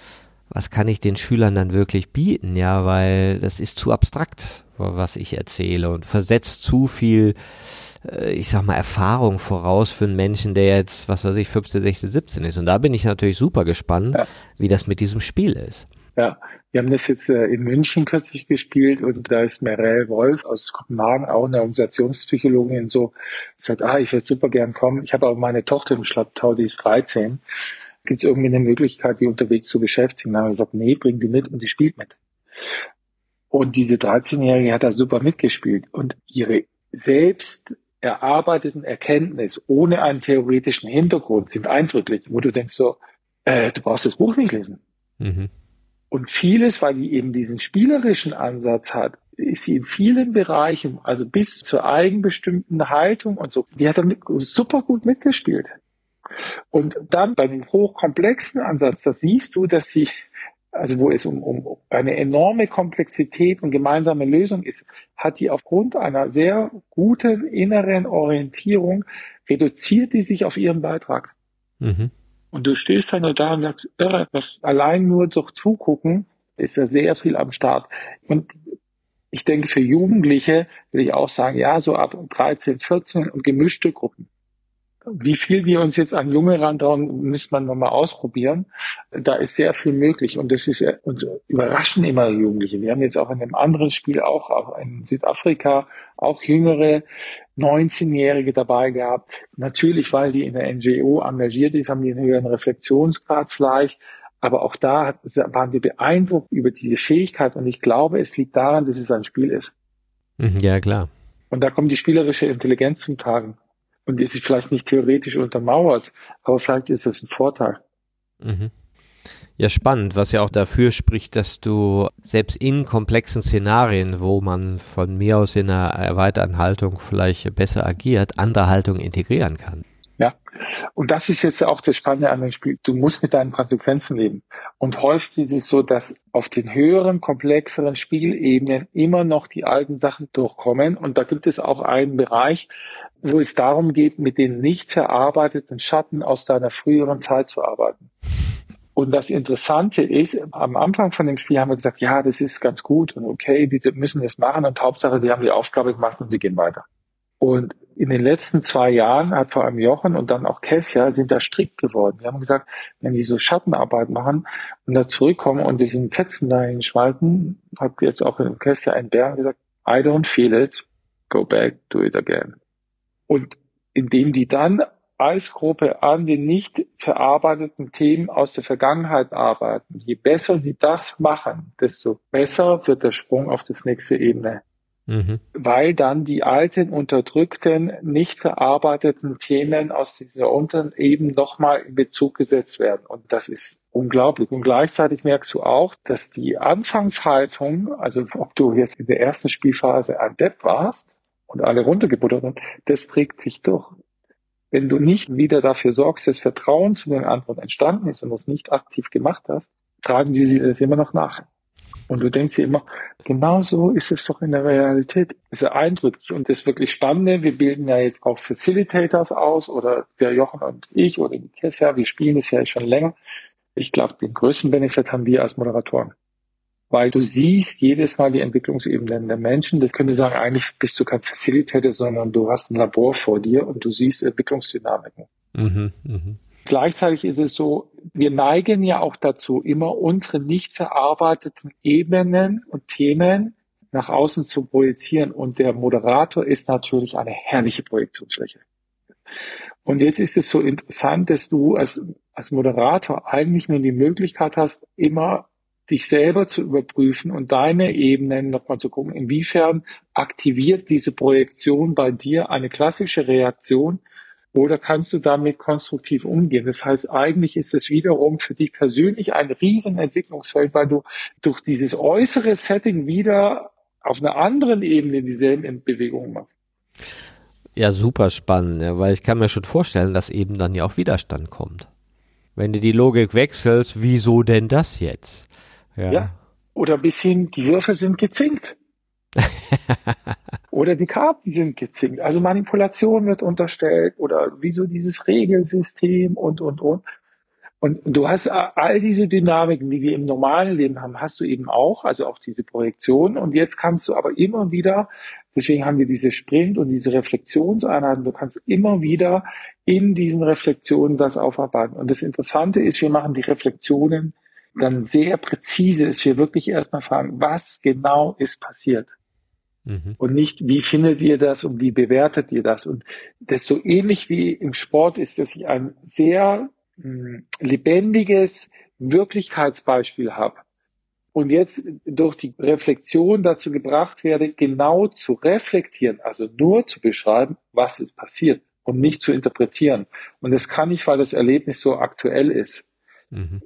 was kann ich den Schülern dann wirklich bieten? Ja, weil das ist zu abstrakt, was ich erzähle und versetzt zu viel äh, ich sag mal, Erfahrung voraus für einen Menschen, der jetzt, was weiß ich, 15, 16, 17 ist. Und da bin ich natürlich super gespannt, ja. wie das mit diesem Spiel ist. Ja, wir haben das jetzt äh, in München kürzlich gespielt und da ist Merel Wolf aus Kopenhagen, auch eine Organisationspsychologin, so sagt, ah, ich würde super gern kommen. Ich habe auch meine Tochter im Schlapptau, die ist 13. Gibt es irgendwie eine Möglichkeit, die unterwegs zu beschäftigen? Dann haben wir gesagt, nee, bring die mit und die spielt mit. Und diese 13-Jährige hat da super mitgespielt und ihre selbst erarbeiteten Erkenntnis ohne einen theoretischen Hintergrund sind eindrücklich, wo du denkst so, äh, du brauchst das Buch nicht lesen. Mhm. Und vieles, weil die eben diesen spielerischen Ansatz hat, ist sie in vielen Bereichen, also bis zur eigenbestimmten Haltung und so, die hat damit super gut mitgespielt. Und dann bei dem hochkomplexen Ansatz, da siehst du, dass sie also wo es um, um eine enorme Komplexität und gemeinsame Lösung ist, hat die aufgrund einer sehr guten inneren Orientierung reduziert die sich auf ihren Beitrag. Mhm. Und du stehst halt nur da und sagst, irre, was allein nur durch Zugucken ist ja sehr viel am Start. Und ich denke, für Jugendliche will ich auch sagen, ja, so ab 13, 14 und gemischte Gruppen. Wie viel wir uns jetzt an Junge rantrauen, müsste man nochmal ausprobieren. Da ist sehr viel möglich und das ist uns überraschen immer Jugendliche. Wir haben jetzt auch in einem anderen Spiel auch, auch in Südafrika auch jüngere 19-Jährige dabei gehabt. Natürlich, weil sie in der NGO engagiert ist, haben die einen höheren Reflexionsgrad vielleicht. Aber auch da waren wir beeindruckt über diese Fähigkeit und ich glaube, es liegt daran, dass es ein Spiel ist. Mhm, ja, klar. Und da kommt die spielerische Intelligenz zum Tragen und ist vielleicht nicht theoretisch untermauert, aber vielleicht ist das ein Vorteil. Mhm. Ja, spannend, was ja auch dafür spricht, dass du selbst in komplexen Szenarien, wo man von mir aus in einer erweiterten Haltung vielleicht besser agiert, andere Haltungen integrieren kann. Ja, und das ist jetzt auch das Spannende an dem Spiel. Du musst mit deinen Konsequenzen leben. Und häufig ist es so, dass auf den höheren, komplexeren Spielebenen immer noch die alten Sachen durchkommen. Und da gibt es auch einen Bereich, wo es darum geht, mit den nicht verarbeiteten Schatten aus deiner früheren Zeit zu arbeiten. Und das Interessante ist, am Anfang von dem Spiel haben wir gesagt, ja, das ist ganz gut und okay, die müssen das machen und Hauptsache, die haben die Aufgabe gemacht und sie gehen weiter. Und in den letzten zwei Jahren hat vor allem Jochen und dann auch Kessia sind da strikt geworden. Die haben gesagt, wenn die so Schattenarbeit machen und da zurückkommen und diesen Fetzen dahin schmalten, hat jetzt auch in Kessia ein Bären gesagt, I don't feel it, go back, do it again. Und indem die dann als Gruppe an den nicht verarbeiteten Themen aus der Vergangenheit arbeiten, je besser sie das machen, desto besser wird der Sprung auf das nächste Ebene. Mhm. Weil dann die alten, unterdrückten, nicht verarbeiteten Themen aus dieser unteren Ebene nochmal in Bezug gesetzt werden. Und das ist unglaublich. Und gleichzeitig merkst du auch, dass die Anfangshaltung, also ob du jetzt in der ersten Spielphase ein Depp warst und alle runtergebuttert haben, das trägt sich durch. Wenn du nicht wieder dafür sorgst, dass Vertrauen zu den anderen entstanden ist und das nicht aktiv gemacht hast, tragen sie das immer noch nach. Und du denkst dir immer, genau so ist es doch in der Realität. Das ist eindrücklich und das wirklich Spannende. Wir bilden ja jetzt auch Facilitators aus oder der Jochen und ich oder die Kessia, wir spielen es ja schon länger. Ich glaube, den größten Benefit haben wir als Moderatoren. Weil du siehst jedes Mal die Entwicklungsebenen der Menschen. Das könnte sagen, eigentlich bist du kein Facilitator, sondern du hast ein Labor vor dir und du siehst Entwicklungsdynamiken. Mhm, mh. Gleichzeitig ist es so, wir neigen ja auch dazu, immer unsere nicht verarbeiteten Ebenen und Themen nach außen zu projizieren. Und der Moderator ist natürlich eine herrliche Projektionsfläche. Und jetzt ist es so interessant, dass du als, als Moderator eigentlich nur die Möglichkeit hast, immer dich selber zu überprüfen und deine Ebenen nochmal zu gucken, inwiefern aktiviert diese Projektion bei dir eine klassische Reaktion oder kannst du damit konstruktiv umgehen? Das heißt, eigentlich ist es wiederum für dich persönlich ein Riesenentwicklungsfeld, weil du durch dieses äußere Setting wieder auf einer anderen Ebene dieselben Bewegungen machst. Ja, super spannend, weil ich kann mir schon vorstellen, dass eben dann ja auch Widerstand kommt. Wenn du die Logik wechselst, wieso denn das jetzt? Ja. ja. Oder bis hin, die Würfel sind gezinkt. [laughs] oder die Karten sind gezinkt. Also Manipulation wird unterstellt oder wieso dieses Regelsystem und, und, und. Und du hast all diese Dynamiken, die wir im normalen Leben haben, hast du eben auch, also auch diese Projektion. Und jetzt kannst du aber immer wieder, deswegen haben wir diese Sprint und diese Reflexionseinheiten, du kannst immer wieder in diesen Reflexionen das aufarbeiten. Und das Interessante ist, wir machen die Reflexionen dann sehr präzise, dass wir wirklich erstmal fragen, was genau ist passiert. Mhm. Und nicht, wie findet ihr das und wie bewertet ihr das? Und das so ähnlich wie im Sport ist, dass ich ein sehr mh, hm, lebendiges Wirklichkeitsbeispiel habe und jetzt durch die Reflexion dazu gebracht werde, genau zu reflektieren, also nur zu beschreiben, was ist passiert und nicht zu interpretieren. Und das kann ich, weil das Erlebnis so aktuell ist. Mhm.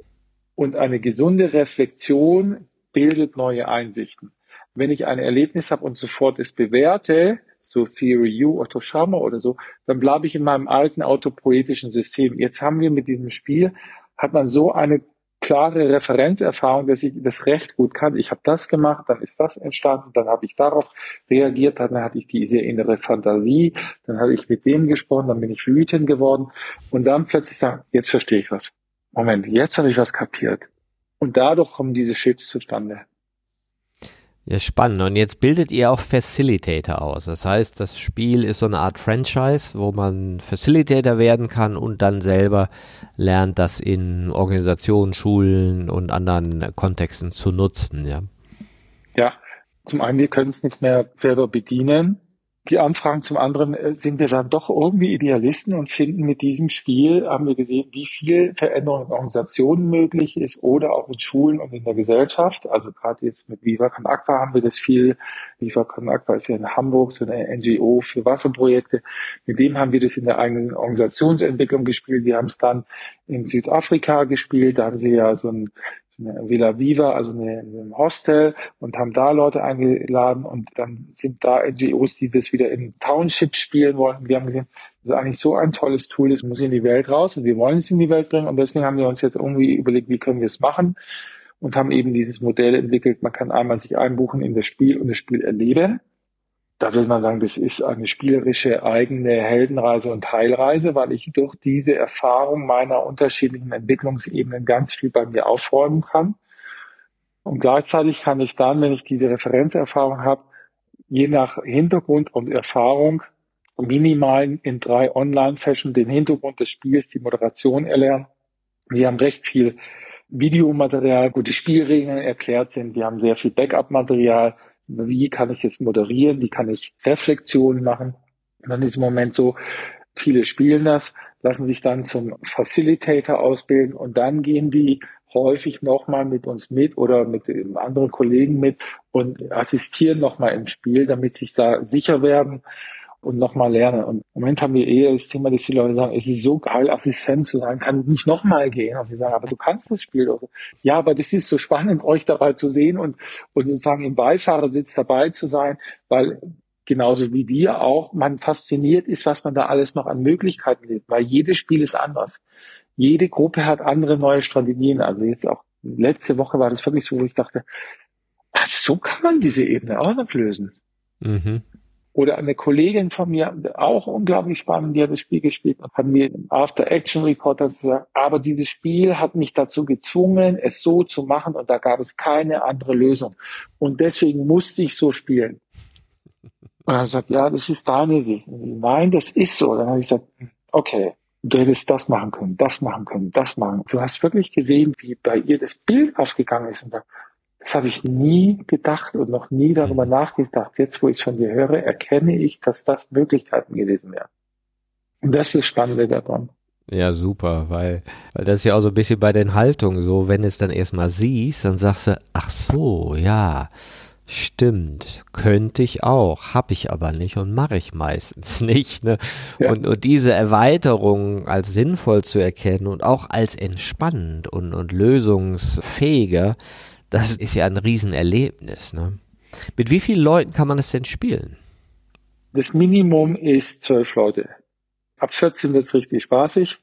Und eine gesunde Reflexion bildet neue Einsichten. Wenn ich ein Erlebnis habe und sofort es bewerte, so Theory U, Otto Scharmer oder so, dann bleibe ich in meinem alten autopoetischen System. Jetzt haben wir mit diesem Spiel, hat man so eine klare Referenzerfahrung, dass ich das recht gut kann. Ich habe das gemacht, dann ist das entstanden, dann habe ich darauf reagiert, dann hatte ich diese innere Fantasie, dann habe ich mit dem gesprochen, dann bin ich wütend geworden und dann plötzlich sagen, jetzt verstehe ich was. Moment, jetzt habe ich was kapiert. Und dadurch kommen diese Shifts zustande. Ja, spannend. Und jetzt bildet ihr auch Facilitator aus. Das heißt, das Spiel ist so eine Art Franchise, wo man Facilitator werden kann und dann selber lernt, das in Organisationen, Schulen und anderen Kontexten zu nutzen, ja. Ja, zum einen, wir können es nicht mehr selber bedienen die Anfragen. Zum anderen äh, sind wir dann doch irgendwie Idealisten und finden mit diesem Spiel, haben wir gesehen, wie viel Veränderung in Organisationen möglich ist oder auch in Schulen und in der Gesellschaft. Also gerade jetzt mit Viva Con Aqua haben wir das viel. Viva Con Aqua ist ja in Hamburg so eine NGO für Wasserprojekte. Mit dem haben wir das in der eigenen Organisationsentwicklung gespielt. Wir haben es dann in Südafrika gespielt. Da haben sie ja so ein eine Villa Viva, also ein Hostel und haben da Leute eingeladen und dann sind da NGOs, die das wieder in Townships spielen wollten. Wir haben gesehen, das ist eigentlich so ein tolles Tool, das muss in die Welt raus und wir wollen es in die Welt bringen und deswegen haben wir uns jetzt irgendwie überlegt, wie können wir es machen und haben eben dieses Modell entwickelt. Man kann einmal sich einbuchen in das Spiel und das Spiel erleben da will man sagen, das ist eine spielerische eigene Heldenreise und Heilreise, weil ich durch diese Erfahrung meiner unterschiedlichen Entwicklungsebenen ganz viel bei mir aufräumen kann. Und gleichzeitig kann ich dann, wenn ich diese Referenzerfahrung habe, je nach Hintergrund und Erfahrung minimal in drei Online-Sessions den Hintergrund des Spiels, die Moderation erlernen. Wir haben recht viel Videomaterial, wo die Spielregeln erklärt sind. Wir haben sehr viel Backup-Material wie kann ich es moderieren, wie kann ich Reflexionen machen. Und dann ist im Moment so, viele spielen das, lassen sich dann zum Facilitator ausbilden und dann gehen die häufig nochmal mit uns mit oder mit anderen Kollegen mit und assistieren nochmal im Spiel, damit sich da sicher werden und nochmal lernen. Und im Moment haben wir eher das Thema, dass die Leute sagen, es ist so geil, Assistent zu sein, kann nicht nochmal gehen. Und wir sagen, aber du kannst das Spiel doch. Ja, aber das ist so spannend, euch dabei zu sehen und, und sozusagen im Beifahrersitz dabei zu sein, weil genauso wie dir auch, man fasziniert ist, was man da alles noch an Möglichkeiten sieht, weil jedes Spiel ist anders jede Gruppe hat andere neue Strategien. Also jetzt auch letzte Woche war das wirklich so, wo ich dachte, ach, so kann man diese Ebene auch noch lösen. Mhm. Oder eine Kollegin von mir, auch unglaublich spannend, die hat das Spiel gespielt und hat mir im After-Action-Report gesagt, aber dieses Spiel hat mich dazu gezwungen, es so zu machen und da gab es keine andere Lösung. Und deswegen musste ich so spielen. Und er sagt, ja, das ist deine Sicht. Nein, das ist so. Dann habe ich gesagt, okay, du hättest das machen können, das machen können, das machen. Du hast wirklich gesehen, wie bei ihr das Bild aufgegangen ist und das habe ich nie gedacht und noch nie darüber nachgedacht. Jetzt, wo ich es von dir höre, erkenne ich, dass das Möglichkeiten gewesen wären. Und das ist das Spannende daran. Ja, super, weil, weil das ist ja auch so ein bisschen bei den Haltungen so, wenn du es dann erstmal siehst, dann sagst du, ach so, ja, Stimmt, könnte ich auch, habe ich aber nicht und mache ich meistens [laughs] nicht. Ne? Ja. Und, und diese Erweiterung als sinnvoll zu erkennen und auch als entspannend und, und lösungsfähiger, das ist ja ein Riesenerlebnis. Ne? Mit wie vielen Leuten kann man das denn spielen? Das Minimum ist zwölf Leute. Ab 14 wird es richtig spaßig.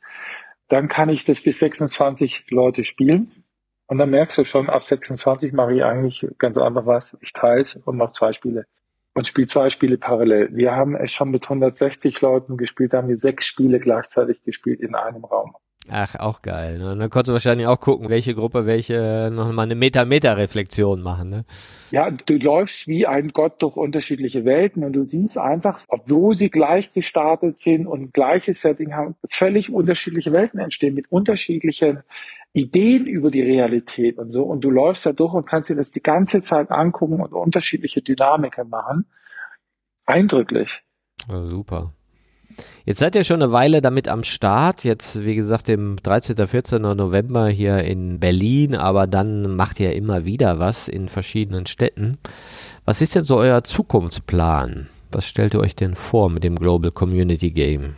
Dann kann ich das bis 26 Leute spielen. Und dann merkst du schon, ab 26 mache ich eigentlich ganz einfach was. Ich teile es und mache zwei Spiele. Und spiele zwei Spiele parallel. Wir haben es schon mit 160 Leuten gespielt, da haben wir sechs Spiele gleichzeitig gespielt in einem Raum. Ach, auch geil. Ne? Und dann konntest du wahrscheinlich auch gucken, welche Gruppe welche nochmal eine Meta-Meta-Reflexion machen. Ne? Ja, du läufst wie ein Gott durch unterschiedliche Welten und du siehst einfach, obwohl sie gleich gestartet sind und gleiches Setting haben, völlig unterschiedliche Welten entstehen mit unterschiedlichen Ideen über die Realität und so. Und du läufst da durch und kannst dir das die ganze Zeit angucken und unterschiedliche Dynamiken machen. Eindrücklich. Ja, super. Jetzt seid ihr schon eine Weile damit am Start. Jetzt, wie gesagt, im 13. 14. November hier in Berlin, aber dann macht ihr immer wieder was in verschiedenen Städten. Was ist denn so euer Zukunftsplan? Was stellt ihr euch denn vor mit dem Global Community Game?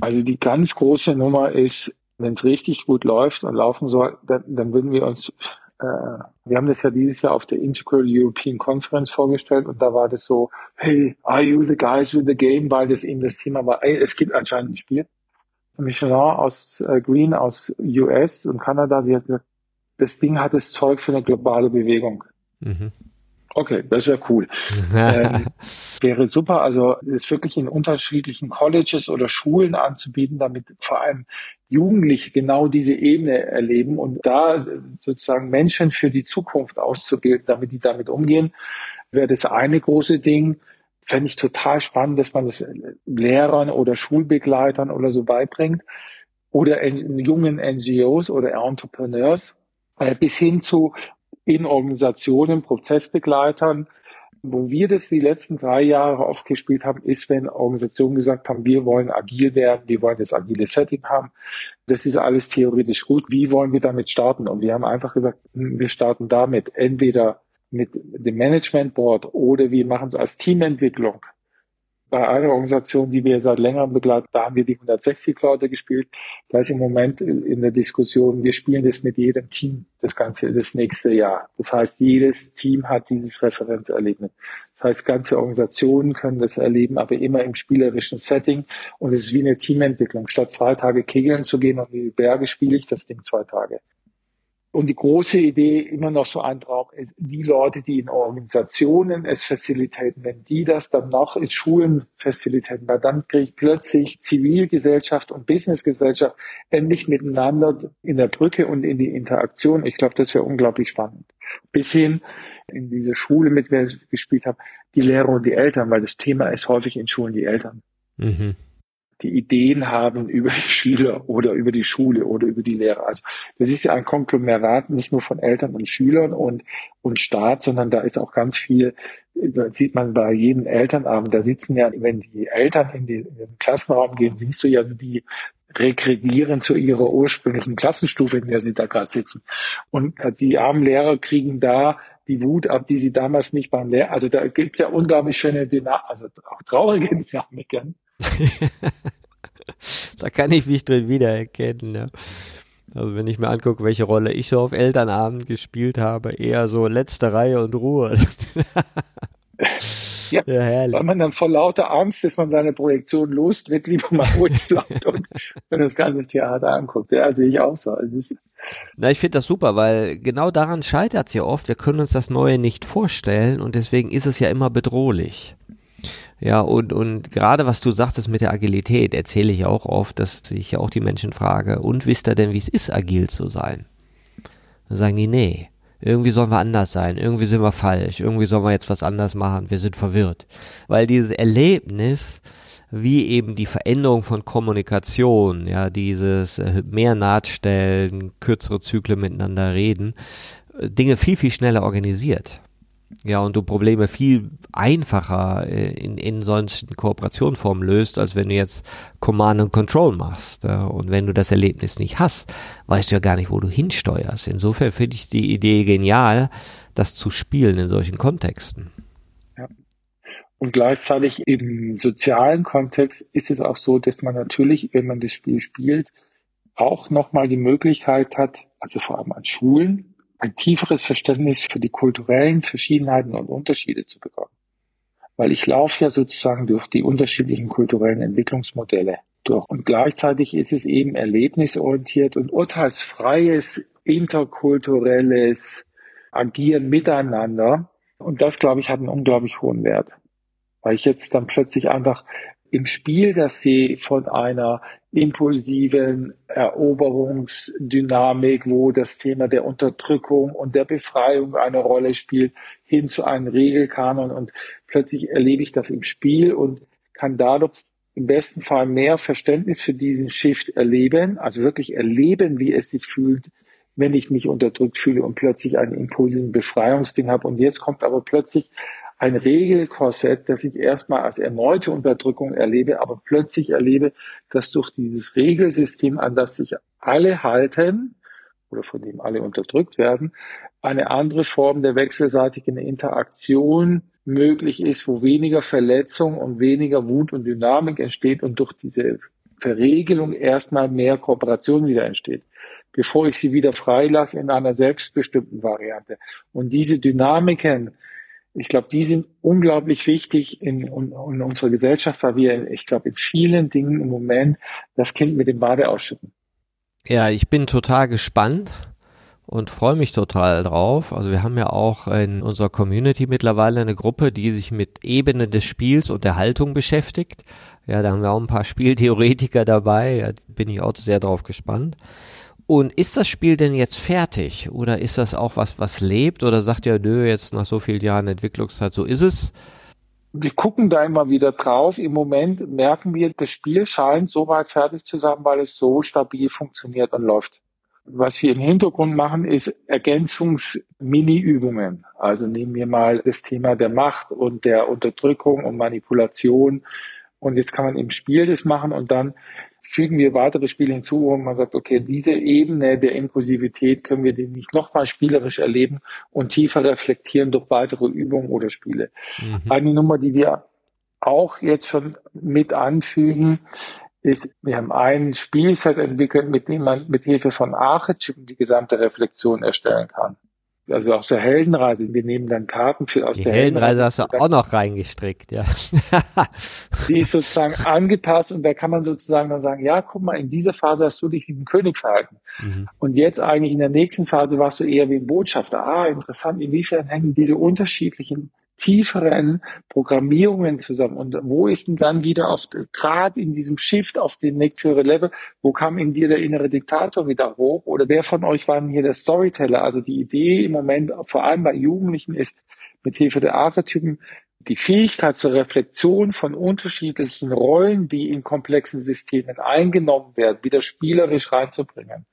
Also die ganz große Nummer ist, wenn es richtig gut läuft und laufen soll, dann, dann würden wir uns, äh, wir haben das ja dieses Jahr auf der Integral European Conference vorgestellt und da war das so, hey, are you the guys with the game, weil das eben das Thema war, ey, es gibt anscheinend ein Spiel. Michelin aus äh, Green aus US und Kanada, die hat gesagt, das Ding hat das Zeug für eine globale Bewegung. Mhm. Okay, das wäre cool. [laughs] ähm, wäre super, also es wirklich in unterschiedlichen Colleges oder Schulen anzubieten, damit vor allem Jugendliche genau diese Ebene erleben und da sozusagen Menschen für die Zukunft auszubilden, damit die damit umgehen, wäre das eine große Ding. Fände ich total spannend, dass man das Lehrern oder Schulbegleitern oder so beibringt oder in jungen NGOs oder Entrepreneurs äh, bis hin zu in Organisationen, Prozessbegleitern. Wo wir das die letzten drei Jahre oft gespielt haben, ist, wenn Organisationen gesagt haben, wir wollen agil werden, wir wollen das agile Setting haben. Das ist alles theoretisch gut. Wie wollen wir damit starten? Und wir haben einfach gesagt, hm, wir starten damit entweder mit dem Management Board oder wir machen es als Teamentwicklung bei einer Organisation, die wir seit längerem begleiten, da haben wir die 160 Leute gespielt. Da ist im Moment in der Diskussion, wir spielen das mit jedem Team das ganze, das nächste Jahr. Das heißt, jedes Team hat dieses Referenzerlebnis. Das heißt, ganze Organisationen können das erleben, aber immer im spielerischen Setting. Und es ist wie eine Teamentwicklung. Statt zwei Tage kegeln zu gehen und in die Berge spiele ich das Ding zwei Tage. Und die große Idee, immer noch so ein Traum, ist, die Leute, die in Organisationen es facilitieren, wenn die das dann noch in Schulen facilitieren, weil dann kriege ich plötzlich Zivilgesellschaft und Businessgesellschaft endlich miteinander in der Brücke und in die Interaktion. Ich glaube, das wäre unglaublich spannend. Bis hin in diese Schule, mit der ich gespielt habe, die Lehrer und die Eltern, weil das Thema ist häufig in Schulen die Eltern. Mhm die Ideen haben über die Schüler oder über die Schule oder über die Lehrer. Also das ist ja ein Konglomerat nicht nur von Eltern und Schülern und, und Staat, sondern da ist auch ganz viel das sieht man bei jedem Elternabend, da sitzen ja, wenn die Eltern in, die, in den Klassenraum gehen, siehst du ja, die regredieren zu ihrer ursprünglichen Klassenstufe, in der sie da gerade sitzen. Und die armen Lehrer kriegen da die Wut ab, die sie damals nicht beim Lehrer, also da gibt es ja unglaublich schöne Dynamik, also auch traurige [laughs] Dynamiken. [laughs] da kann ich mich drin wiedererkennen, ja. Also wenn ich mir angucke, welche Rolle ich so auf Elternabend gespielt habe, eher so letzte Reihe und Ruhe. ja, [laughs] ja herrlich. weil man dann vor lauter Angst, dass man seine Projektion lostritt, lieber mal [laughs] ruhig bleibt und wenn das ganze Theater anguckt. Ja, sehe ich auch so. Also Na, ich finde das super, weil genau daran scheitert es ja oft. Wir können uns das Neue nicht vorstellen und deswegen ist es ja immer bedrohlich. Ja, und, und gerade was du sagtest mit der Agilität, erzähle ich auch oft, dass ich ja auch die Menschen frage, und wisst ihr denn, wie es ist, agil zu sein? Dann sagen die, nee, irgendwie sollen wir anders sein, irgendwie sind wir falsch, irgendwie sollen wir jetzt was anders machen, wir sind verwirrt. Weil dieses Erlebnis, wie eben die Veränderung von Kommunikation, ja, dieses äh, mehr Nahtstellen, kürzere Zyklen miteinander reden, äh, Dinge viel, viel schneller organisiert. Ja, und du Probleme viel einfacher äh, in, in solchen Kooperationformen löst, als wenn du jetzt Command and Control machst. Ja, und wenn du das Erlebnis nicht hast, weißt du ja gar nicht, wo du hinsteuerst. Insofern finde ich die Idee genial, das zu spielen in solchen Kontexten. Ja. Und gleichzeitig im sozialen Kontext ist es auch so, dass man natürlich, wenn man das Spiel spielt, auch nochmal die Möglichkeit hat, also vor allem an Schulen, ein tieferes Verständnis für die kulturellen Verschiedenheiten und Unterschiede zu bekommen. Weil ich laufe ja sozusagen durch die unterschiedlichen kulturellen Entwicklungsmodelle durch. Und gleichzeitig ist es eben erlebnisorientiert und urteilsfreies, interkulturelles Agieren miteinander. Und das, glaube ich, hat einen unglaublich hohen Wert. Weil ich jetzt dann plötzlich einfach im Spiel, dass sie von einer impulsiven Eroberungsdynamik, wo das Thema der Unterdrückung und der Befreiung eine Rolle spielt, hin zu einem Regelkanon und plötzlich erlebe ich das im Spiel und kann dadurch im besten Fall mehr Verständnis für diesen Shift erleben, also wirklich erleben, wie es sich fühlt, wenn ich mich unterdrückt fühle und plötzlich einen impulsiven Befreiungsding habe. Und jetzt kommt aber plötzlich ein Regelkorsett, das ich erstmal als erneute Unterdrückung erlebe, aber plötzlich erlebe, dass durch dieses Regelsystem, an das sich alle halten oder von dem alle unterdrückt werden, eine andere Form der wechselseitigen Interaktion möglich ist, wo weniger Verletzung und weniger Wut und Dynamik entsteht und durch diese Verregelung erstmal mehr Kooperation wieder entsteht, bevor ich sie wieder freilasse in einer selbstbestimmten Variante. Und diese Dynamiken, ich glaube, die sind unglaublich wichtig in, in, in unserer Gesellschaft, weil wir, ich glaube, in vielen Dingen im Moment das Kind mit dem Bade ausschütten. Ja, ich bin total gespannt und freue mich total drauf. Also wir haben ja auch in unserer Community mittlerweile eine Gruppe, die sich mit Ebene des Spiels und der Haltung beschäftigt. Ja, da haben wir auch ein paar [laughs] Spieltheoretiker dabei. Da bin ich auch sehr drauf gespannt. Und ist das Spiel denn jetzt fertig oder ist das auch was, was lebt oder sagt ihr, nö, jetzt nach so vielen Jahren Entwicklungszeit, so ist es? Wir gucken da immer wieder drauf. Im Moment merken wir, das Spiel scheint so weit fertig zu sein, weil es so stabil funktioniert und läuft. Was wir im Hintergrund machen, ist Ergänzungs-Mini-Übungen. Also nehmen wir mal das Thema der Macht und der Unterdrückung und Manipulation. Und jetzt kann man im Spiel das machen und dann fügen wir weitere Spiele hinzu, wo man sagt, okay, diese Ebene der Inklusivität können wir den nicht nochmal spielerisch erleben und tiefer reflektieren durch weitere Übungen oder Spiele. Mhm. Eine Nummer, die wir auch jetzt schon mit anfügen, ist, wir haben ein Spielset entwickelt, mit dem man mit Hilfe von Archetypen die gesamte Reflexion erstellen kann also aus der Heldenreise. Wir nehmen dann Karten für aus die der Heldenreise. Heldenreise hast du auch noch reingestrickt, ja. [laughs] die ist sozusagen angepasst und da kann man sozusagen dann sagen, ja, guck mal, in dieser Phase hast du dich wie ein König verhalten. Mhm. Und jetzt eigentlich in der nächsten Phase warst du eher wie ein Botschafter. Ah, interessant, inwiefern hängen diese unterschiedlichen tieferen Programmierungen zusammen. Und wo ist denn dann wieder auf, gerade in diesem Shift auf den nächsthöhere Level, wo kam in dir der innere Diktator wieder hoch? Oder wer von euch war denn hier der Storyteller? Also die Idee im Moment, vor allem bei Jugendlichen, ist, mit Hilfe der Archetypen die Fähigkeit zur Reflexion von unterschiedlichen Rollen, die in komplexen Systemen eingenommen werden, wieder spielerisch reinzubringen.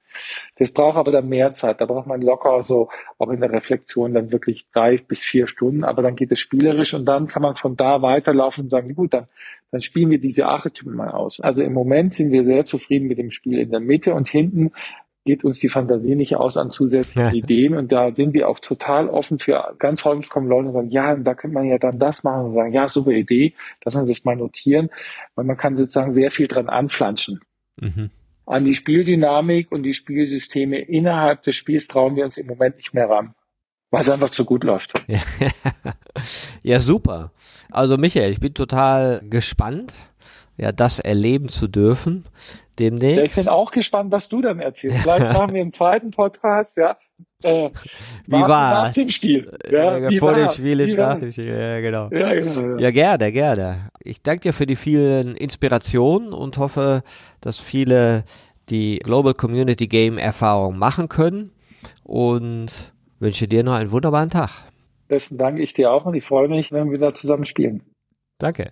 Das braucht aber dann mehr Zeit. Da braucht man locker so auch in der Reflexion dann wirklich drei bis vier Stunden. Aber dann geht es spielerisch und dann kann man von da weiterlaufen und sagen, gut, dann, dann spielen wir diese Archetypen mal aus. Also im Moment sind wir sehr zufrieden mit dem Spiel in der Mitte und hinten geht uns die Fantasie nicht aus an zusätzlichen Ideen und da sind wir auch total offen für, ganz häufig kommen Leute und sagen, ja, da könnte man ja dann das machen und sagen, ja, super Idee, lass uns das mal notieren, weil man kann sozusagen sehr viel dran anflanschen. Mhm. An die Spieldynamik und die Spielsysteme innerhalb des Spiels trauen wir uns im Moment nicht mehr ran, weil es einfach zu gut läuft. [laughs] ja, super. Also Michael, ich bin total gespannt, ja, das erleben zu dürfen demnächst. Ja, ich bin auch gespannt, was du dann erzählst. Vielleicht [laughs] machen wir einen zweiten Podcast, ja. Äh, wie war nach dem Spiel? Ja, ja vor dem Spiel ist nach dem Spiel, ja genau. Ja, genau, ja. ja, gerne, gerne. Ich danke dir für die vielen Inspirationen und hoffe, dass viele die Global Community Game Erfahrung machen können und wünsche dir noch einen wunderbaren Tag. Besten Dank, ich dir auch und ich freue mich, wenn wir wieder zusammen spielen. Danke.